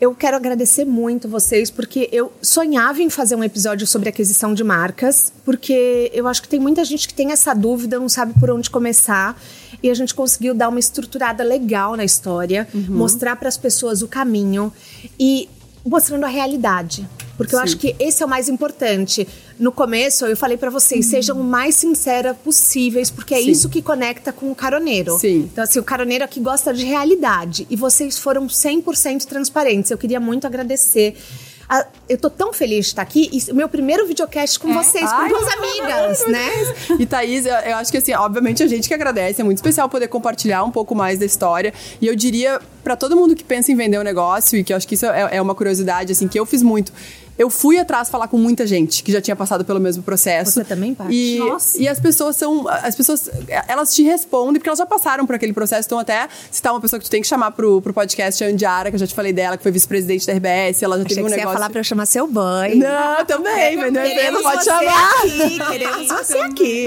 Eu quero agradecer muito vocês, porque eu sonhava em fazer um episódio sobre aquisição de marcas, porque eu acho que tem muita gente que tem essa dúvida, não sabe por onde começar. E a gente conseguiu dar uma estruturada legal na história, mostrar para as pessoas o caminho e mostrando a realidade. Porque eu Sim. acho que esse é o mais importante. No começo, eu falei para vocês, sejam o mais sinceras possíveis, porque é Sim. isso que conecta com o caroneiro. Sim. Então, assim, o caroneiro aqui gosta de realidade. E vocês foram 100% transparentes. Eu queria muito agradecer. A- eu tô tão feliz de estar aqui. E o meu primeiro videocast com vocês, Ai, com duas amigas, né? E Thaís, eu, eu acho que assim, obviamente a gente que agradece, é muito especial poder compartilhar um pouco mais da história. E eu diria pra todo mundo que pensa em vender um negócio, e que eu acho que isso é, é uma curiosidade, assim, que eu fiz muito. Eu fui atrás falar com muita gente que já tinha passado pelo mesmo processo. Você também, Paty? E, Nossa. e as pessoas são. As pessoas, elas te respondem, porque elas já passaram por aquele processo. Então, até citar uma pessoa que tu tem que chamar pro, pro podcast, a Andiara, que eu já te falei dela, que foi vice-presidente da RBS. Ela já Achei teve um que você negócio. ia falar pra eu chamar seu boy. Não, também, vendeu empresa, Queremos pode você chamar. aqui, *laughs* queremos você aqui.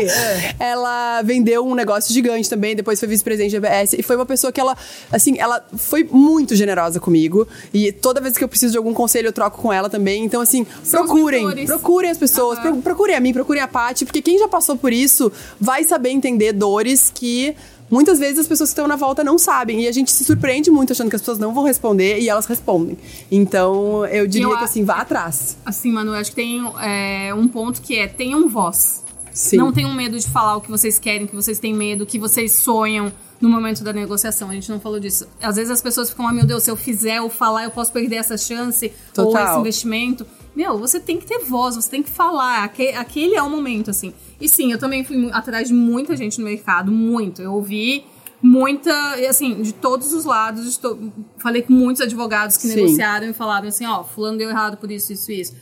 Ela vendeu um negócio gigante também, depois foi vice-presidente da RBS. E foi uma pessoa que ela, assim, ela foi muito generosa comigo. E toda vez que eu preciso de algum conselho, eu troco com ela também. Então, assim, São os procurem. mentores. Procurem as pessoas. pro- Procurem a mim, procurem a Paty. Porque quem já passou por isso vai saber entender dores que. Muitas vezes as pessoas que estão na volta não sabem. E a gente se surpreende muito achando que as pessoas não vão responder e elas respondem. Então, eu diria Eu que assim, vá atrás. Assim, Manu, eu acho que tem é, um ponto que é tenham voz. Sim. Não tenham medo de falar o que vocês querem, que vocês têm medo, que vocês sonham no momento da negociação. A gente não falou disso. Às vezes as pessoas ficam, ah, meu Deus, se eu fizer ou falar, eu posso perder essa chance ou Total. esse investimento. Meu, você tem que ter voz, você tem que falar. Aque- Aquele é o momento, assim. E sim, eu também fui atrás de muita gente no mercado, muito. Eu ouvi muita, assim, de todos os lados. to- Falei com muitos advogados que Sim. negociaram e falaram assim, ó, fulano deu errado por isso, isso, isso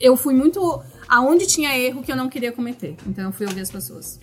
eu fui muito aonde tinha erro que eu não queria cometer. Então eu fui ouvir as pessoas.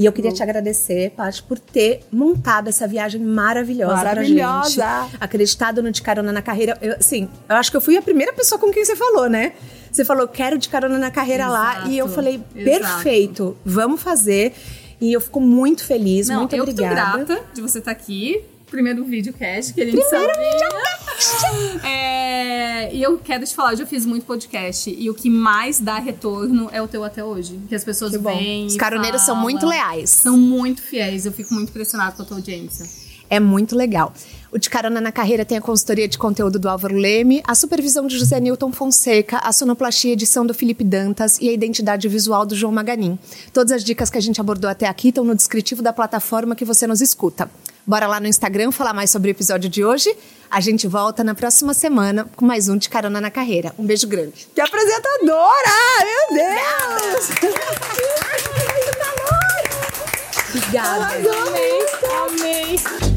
E eu queria te agradecer, Paty, por ter montado essa viagem maravilhosa, Maravilhosa. pra gente. Acreditado no De Carona na Carreira. Eu, assim, eu acho que eu fui a primeira pessoa com quem você falou, né? Você falou, quero De Carona na Carreira lá. Exato, E eu falei, exato. perfeito, vamos fazer. E eu fico muito feliz, Não, muito eu obrigada. tô grata de você estar aqui. Primeiro videocast que a gente Primeiro videocast! É, e eu quero te falar, eu já fiz muito podcast. E o que mais dá retorno é o teu até hoje. Que as pessoas Que bom. vêm Os caroneiros são falam. muito leais. São muito fiéis. Eu fico muito impressionada com a tua audiência. É muito legal. O De Carona na Carreira tem a consultoria de conteúdo do Álvaro Leme, a supervisão de José Newton Fonseca, a sonoplastia e edição do Felipe Dantas e a identidade visual do João Maganin. Todas as dicas que a gente abordou até aqui estão no descritivo da plataforma que você nos escuta. Bora lá no Instagram falar mais sobre o episódio de hoje. A gente volta na próxima semana com mais um De Carona na Carreira. Um beijo grande. Que apresentadora! Meu Deus! Obrigada. Amei! Amei!